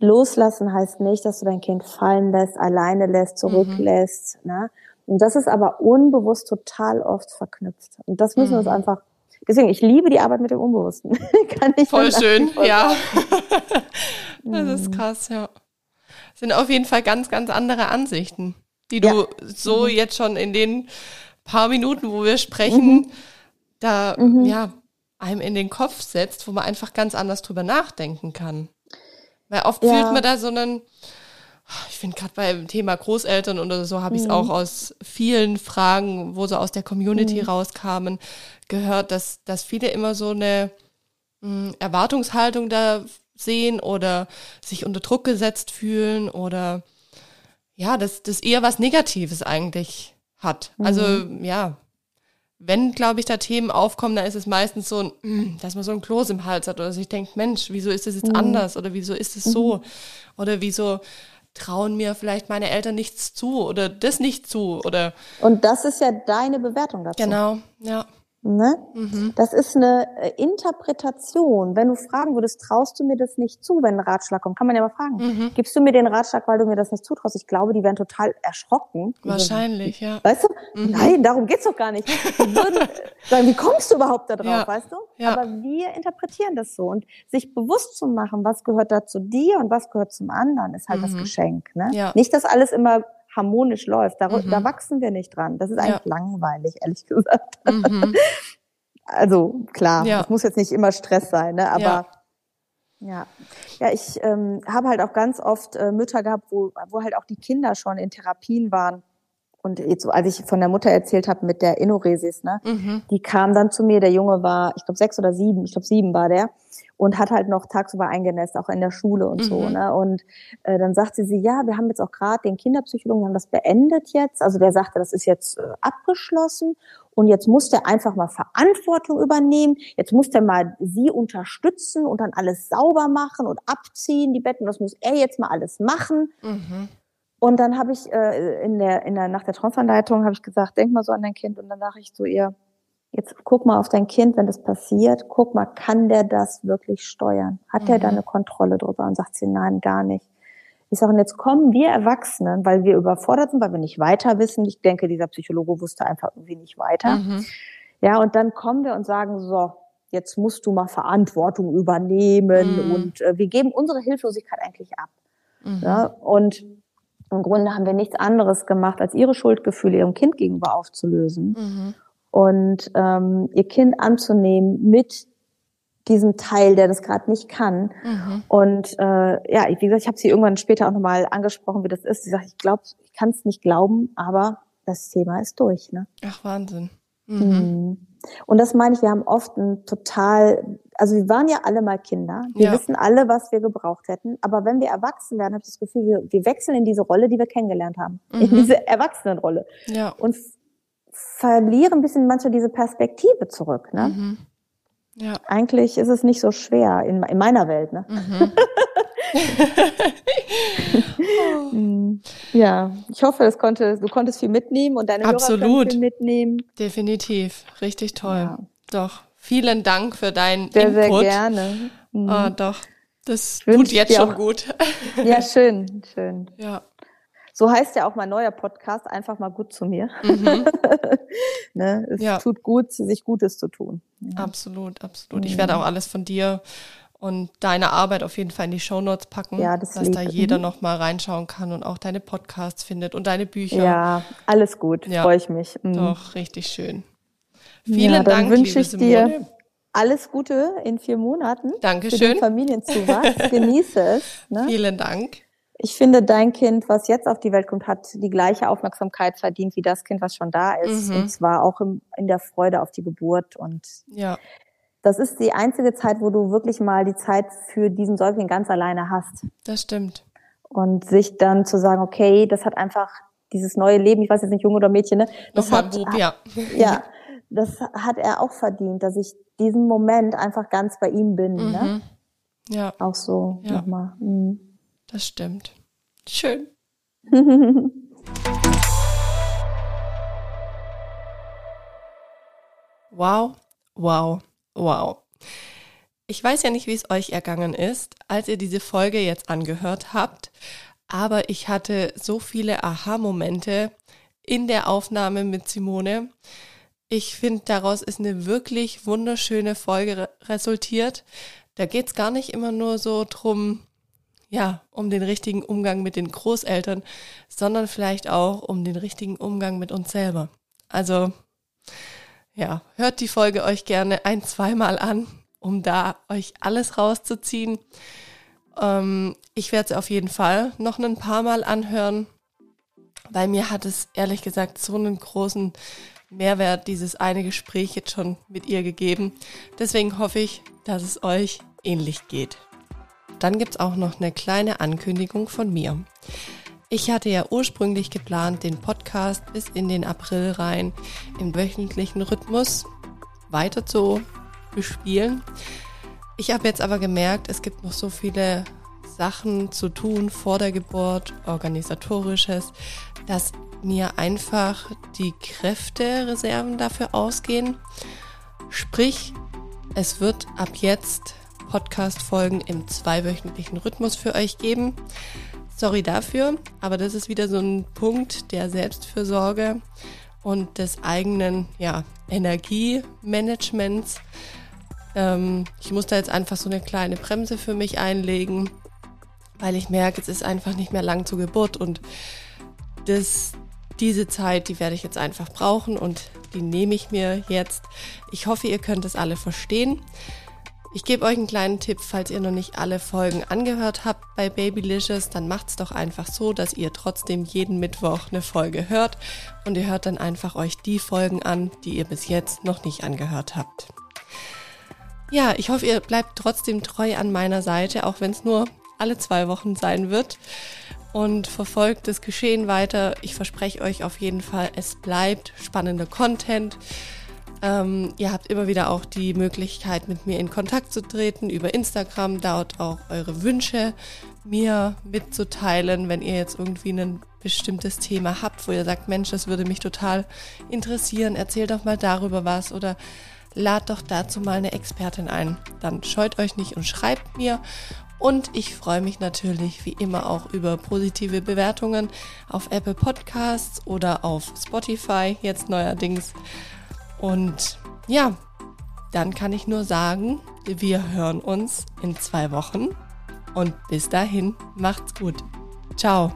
Loslassen heißt nicht, dass du dein Kind fallen lässt, alleine lässt, zurücklässt. Mhm. Ne? Und das ist aber unbewusst total oft verknüpft. Und das müssen mhm. wir uns mhm. einfach. Deswegen, ich liebe die Arbeit mit dem Unbewussten. Kann ich Voll schön, ja. das ist mhm. krass, ja. Sind auf jeden Fall ganz, ganz andere Ansichten, die du ja. so mhm. jetzt schon in den paar Minuten, wo wir sprechen, mhm. da mhm. ja einem in den Kopf setzt, wo man einfach ganz anders drüber nachdenken kann. Weil oft ja. fühlt man da so einen, ich finde gerade beim Thema Großeltern oder so habe ich es mhm. auch aus vielen Fragen, wo so aus der Community mhm. rauskamen, gehört, dass, dass viele immer so eine hm, Erwartungshaltung da sehen oder sich unter Druck gesetzt fühlen oder ja, dass das eher was Negatives eigentlich hat. Also mhm. ja, wenn, glaube ich, da Themen aufkommen, dann ist es meistens so, ein, dass man so ein Kloß im Hals hat oder sich denkt, Mensch, wieso ist das jetzt mhm. anders oder wieso ist es so mhm. oder wieso trauen mir vielleicht meine Eltern nichts zu oder das nicht zu oder. Und das ist ja deine Bewertung dazu. Genau, ja. Ne? Mhm. Das ist eine äh, Interpretation. Wenn du fragen würdest, traust du mir das nicht zu, wenn ein Ratschlag kommt, kann man ja mal fragen. Mhm. Gibst du mir den Ratschlag, weil du mir das nicht zutraust? Ich glaube, die wären total erschrocken. Wahrscheinlich, ja. Weißt du? Mhm. Nein, darum geht's doch gar nicht. Die würden sagen, wie kommst du überhaupt da drauf, ja. weißt du? Ja. Aber wir interpretieren das so. Und sich bewusst zu machen, was gehört da zu dir und was gehört zum anderen, ist halt das mhm. Geschenk. Ne? Ja. Nicht, dass alles immer harmonisch läuft. Da, mhm. da wachsen wir nicht dran. Das ist eigentlich ja. langweilig, ehrlich gesagt. Mhm. also klar, ja. es muss jetzt nicht immer Stress sein, ne? aber ja. Ja, ja ich ähm, habe halt auch ganz oft äh, Mütter gehabt, wo, wo halt auch die Kinder schon in Therapien waren. Und jetzt, so, als ich von der Mutter erzählt habe mit der Inoresis, ne, mhm. die kam dann zu mir, der Junge war, ich glaube, sechs oder sieben, ich glaube, sieben war der und hat halt noch tagsüber eingenässt, auch in der Schule und mhm. so. Ne? Und äh, dann sagte sie, ja, wir haben jetzt auch gerade den Kinderpsychologen, wir haben das beendet jetzt. Also der sagte, das ist jetzt äh, abgeschlossen und jetzt muss der einfach mal Verantwortung übernehmen. Jetzt muss der mal sie unterstützen und dann alles sauber machen und abziehen, die Betten. Das muss er jetzt mal alles machen. Mhm. Und dann habe ich äh, in der, in der, nach der Traumanleitung habe ich gesagt, denk mal so an dein Kind. Und dann dachte ich zu ihr, Jetzt guck mal auf dein Kind, wenn das passiert, guck mal, kann der das wirklich steuern? Hat mhm. der da eine Kontrolle drüber? Und sagt sie, nein, gar nicht. Ich sage, und jetzt kommen wir Erwachsenen, weil wir überfordert sind, weil wir nicht weiter wissen. Ich denke, dieser Psychologe wusste einfach irgendwie nicht weiter. Mhm. Ja, und dann kommen wir und sagen, so, jetzt musst du mal Verantwortung übernehmen mhm. und äh, wir geben unsere Hilflosigkeit eigentlich ab. Mhm. Ja, und im Grunde haben wir nichts anderes gemacht, als ihre Schuldgefühle ihrem Kind gegenüber aufzulösen. Und ähm, ihr Kind anzunehmen mit diesem Teil, der das gerade nicht kann. Mhm. Und äh, ja, wie gesagt, ich habe sie irgendwann später auch nochmal angesprochen, wie das ist. Sie sagt, ich glaube, ich kann es nicht glauben, aber das Thema ist durch. Ne? Ach, Wahnsinn. Mhm. mhm. Und das meine ich, wir haben oft ein total, also wir waren ja alle mal Kinder, wir ja. wissen alle, was wir gebraucht hätten, aber wenn wir erwachsen werden, habe ich das Gefühl, wir, wir wechseln in diese Rolle, die wir kennengelernt haben, mhm. in diese Erwachsenenrolle. Ja. Und verliere ein bisschen manchmal diese Perspektive zurück. Ne? Mhm. Ja. Eigentlich ist es nicht so schwer in, in meiner Welt. Ne? Mhm. oh. ja, ich hoffe, das konnte, du konntest viel mitnehmen und deine Absolut. Hörer viel mitnehmen. Definitiv, richtig toll. Ja. Doch, vielen Dank für deinen sehr, Input. Sehr gerne. Mhm. Oh, doch, das tut jetzt schon gut. ja, schön, schön. Ja. So heißt ja auch mein neuer Podcast, einfach mal gut zu mir. Mhm. ne? Es ja. tut gut, sich Gutes zu tun. Ja. Absolut, absolut. Ich werde auch alles von dir und deine Arbeit auf jeden Fall in die Shownotes packen, ja, das dass lieb. da jeder mhm. noch mal reinschauen kann und auch deine Podcasts findet und deine Bücher. Ja, alles gut, ja. freue ich mich. Mhm. Doch, richtig schön. Vielen ja, Dank, wünsche ich dir. alles Gute in vier Monaten. Dankeschön. Für den Familienzuwachs. Genieße es. Ne? Vielen Dank. Ich finde, dein Kind, was jetzt auf die Welt kommt, hat die gleiche Aufmerksamkeit verdient wie das Kind, was schon da ist. Mhm. Und zwar auch im, in der Freude auf die Geburt. Und ja. das ist die einzige Zeit, wo du wirklich mal die Zeit für diesen Säugling ganz alleine hast. Das stimmt. Und sich dann zu sagen, okay, das hat einfach dieses neue Leben, ich weiß jetzt nicht, Junge oder Mädchen, ne? Das Nochmal hat, Bub, ja. Ja, das hat er auch verdient, dass ich diesen Moment einfach ganz bei ihm bin. Ne? Mhm. Ne? Ja. Auch so ja. nochmal. Mhm. Das stimmt. Schön. wow, wow, wow. Ich weiß ja nicht, wie es euch ergangen ist, als ihr diese Folge jetzt angehört habt, aber ich hatte so viele Aha-Momente in der Aufnahme mit Simone. Ich finde, daraus ist eine wirklich wunderschöne Folge resultiert. Da geht es gar nicht immer nur so drum, ja, um den richtigen Umgang mit den Großeltern, sondern vielleicht auch um den richtigen Umgang mit uns selber. Also, ja, hört die Folge euch gerne ein, zweimal an, um da euch alles rauszuziehen. Ähm, ich werde es auf jeden Fall noch ein paar Mal anhören, weil mir hat es ehrlich gesagt so einen großen Mehrwert dieses eine Gespräch jetzt schon mit ihr gegeben. Deswegen hoffe ich, dass es euch ähnlich geht. Dann gibt es auch noch eine kleine Ankündigung von mir. Ich hatte ja ursprünglich geplant, den Podcast bis in den April rein im wöchentlichen Rhythmus weiter zu bespielen. Ich habe jetzt aber gemerkt, es gibt noch so viele Sachen zu tun vor der Geburt, organisatorisches, dass mir einfach die Kräftereserven dafür ausgehen. Sprich, es wird ab jetzt Podcast-Folgen im zweiwöchentlichen Rhythmus für euch geben. Sorry dafür, aber das ist wieder so ein Punkt der Selbstfürsorge und des eigenen ja, Energiemanagements. Ähm, ich muss da jetzt einfach so eine kleine Bremse für mich einlegen, weil ich merke, es ist einfach nicht mehr lang zur Geburt und das, diese Zeit, die werde ich jetzt einfach brauchen und die nehme ich mir jetzt. Ich hoffe, ihr könnt es alle verstehen. Ich gebe euch einen kleinen Tipp, falls ihr noch nicht alle Folgen angehört habt bei Babylicious, dann macht's doch einfach so, dass ihr trotzdem jeden Mittwoch eine Folge hört und ihr hört dann einfach euch die Folgen an, die ihr bis jetzt noch nicht angehört habt. Ja, ich hoffe, ihr bleibt trotzdem treu an meiner Seite, auch wenn es nur alle zwei Wochen sein wird und verfolgt das Geschehen weiter. Ich verspreche euch auf jeden Fall, es bleibt spannender Content. Ähm, ihr habt immer wieder auch die Möglichkeit, mit mir in Kontakt zu treten über Instagram, dort auch eure Wünsche mir mitzuteilen, wenn ihr jetzt irgendwie ein bestimmtes Thema habt, wo ihr sagt, Mensch, das würde mich total interessieren, erzählt doch mal darüber was oder lad doch dazu mal eine Expertin ein. Dann scheut euch nicht und schreibt mir. Und ich freue mich natürlich wie immer auch über positive Bewertungen auf Apple Podcasts oder auf Spotify jetzt neuerdings. Und ja, dann kann ich nur sagen, wir hören uns in zwei Wochen und bis dahin macht's gut. Ciao.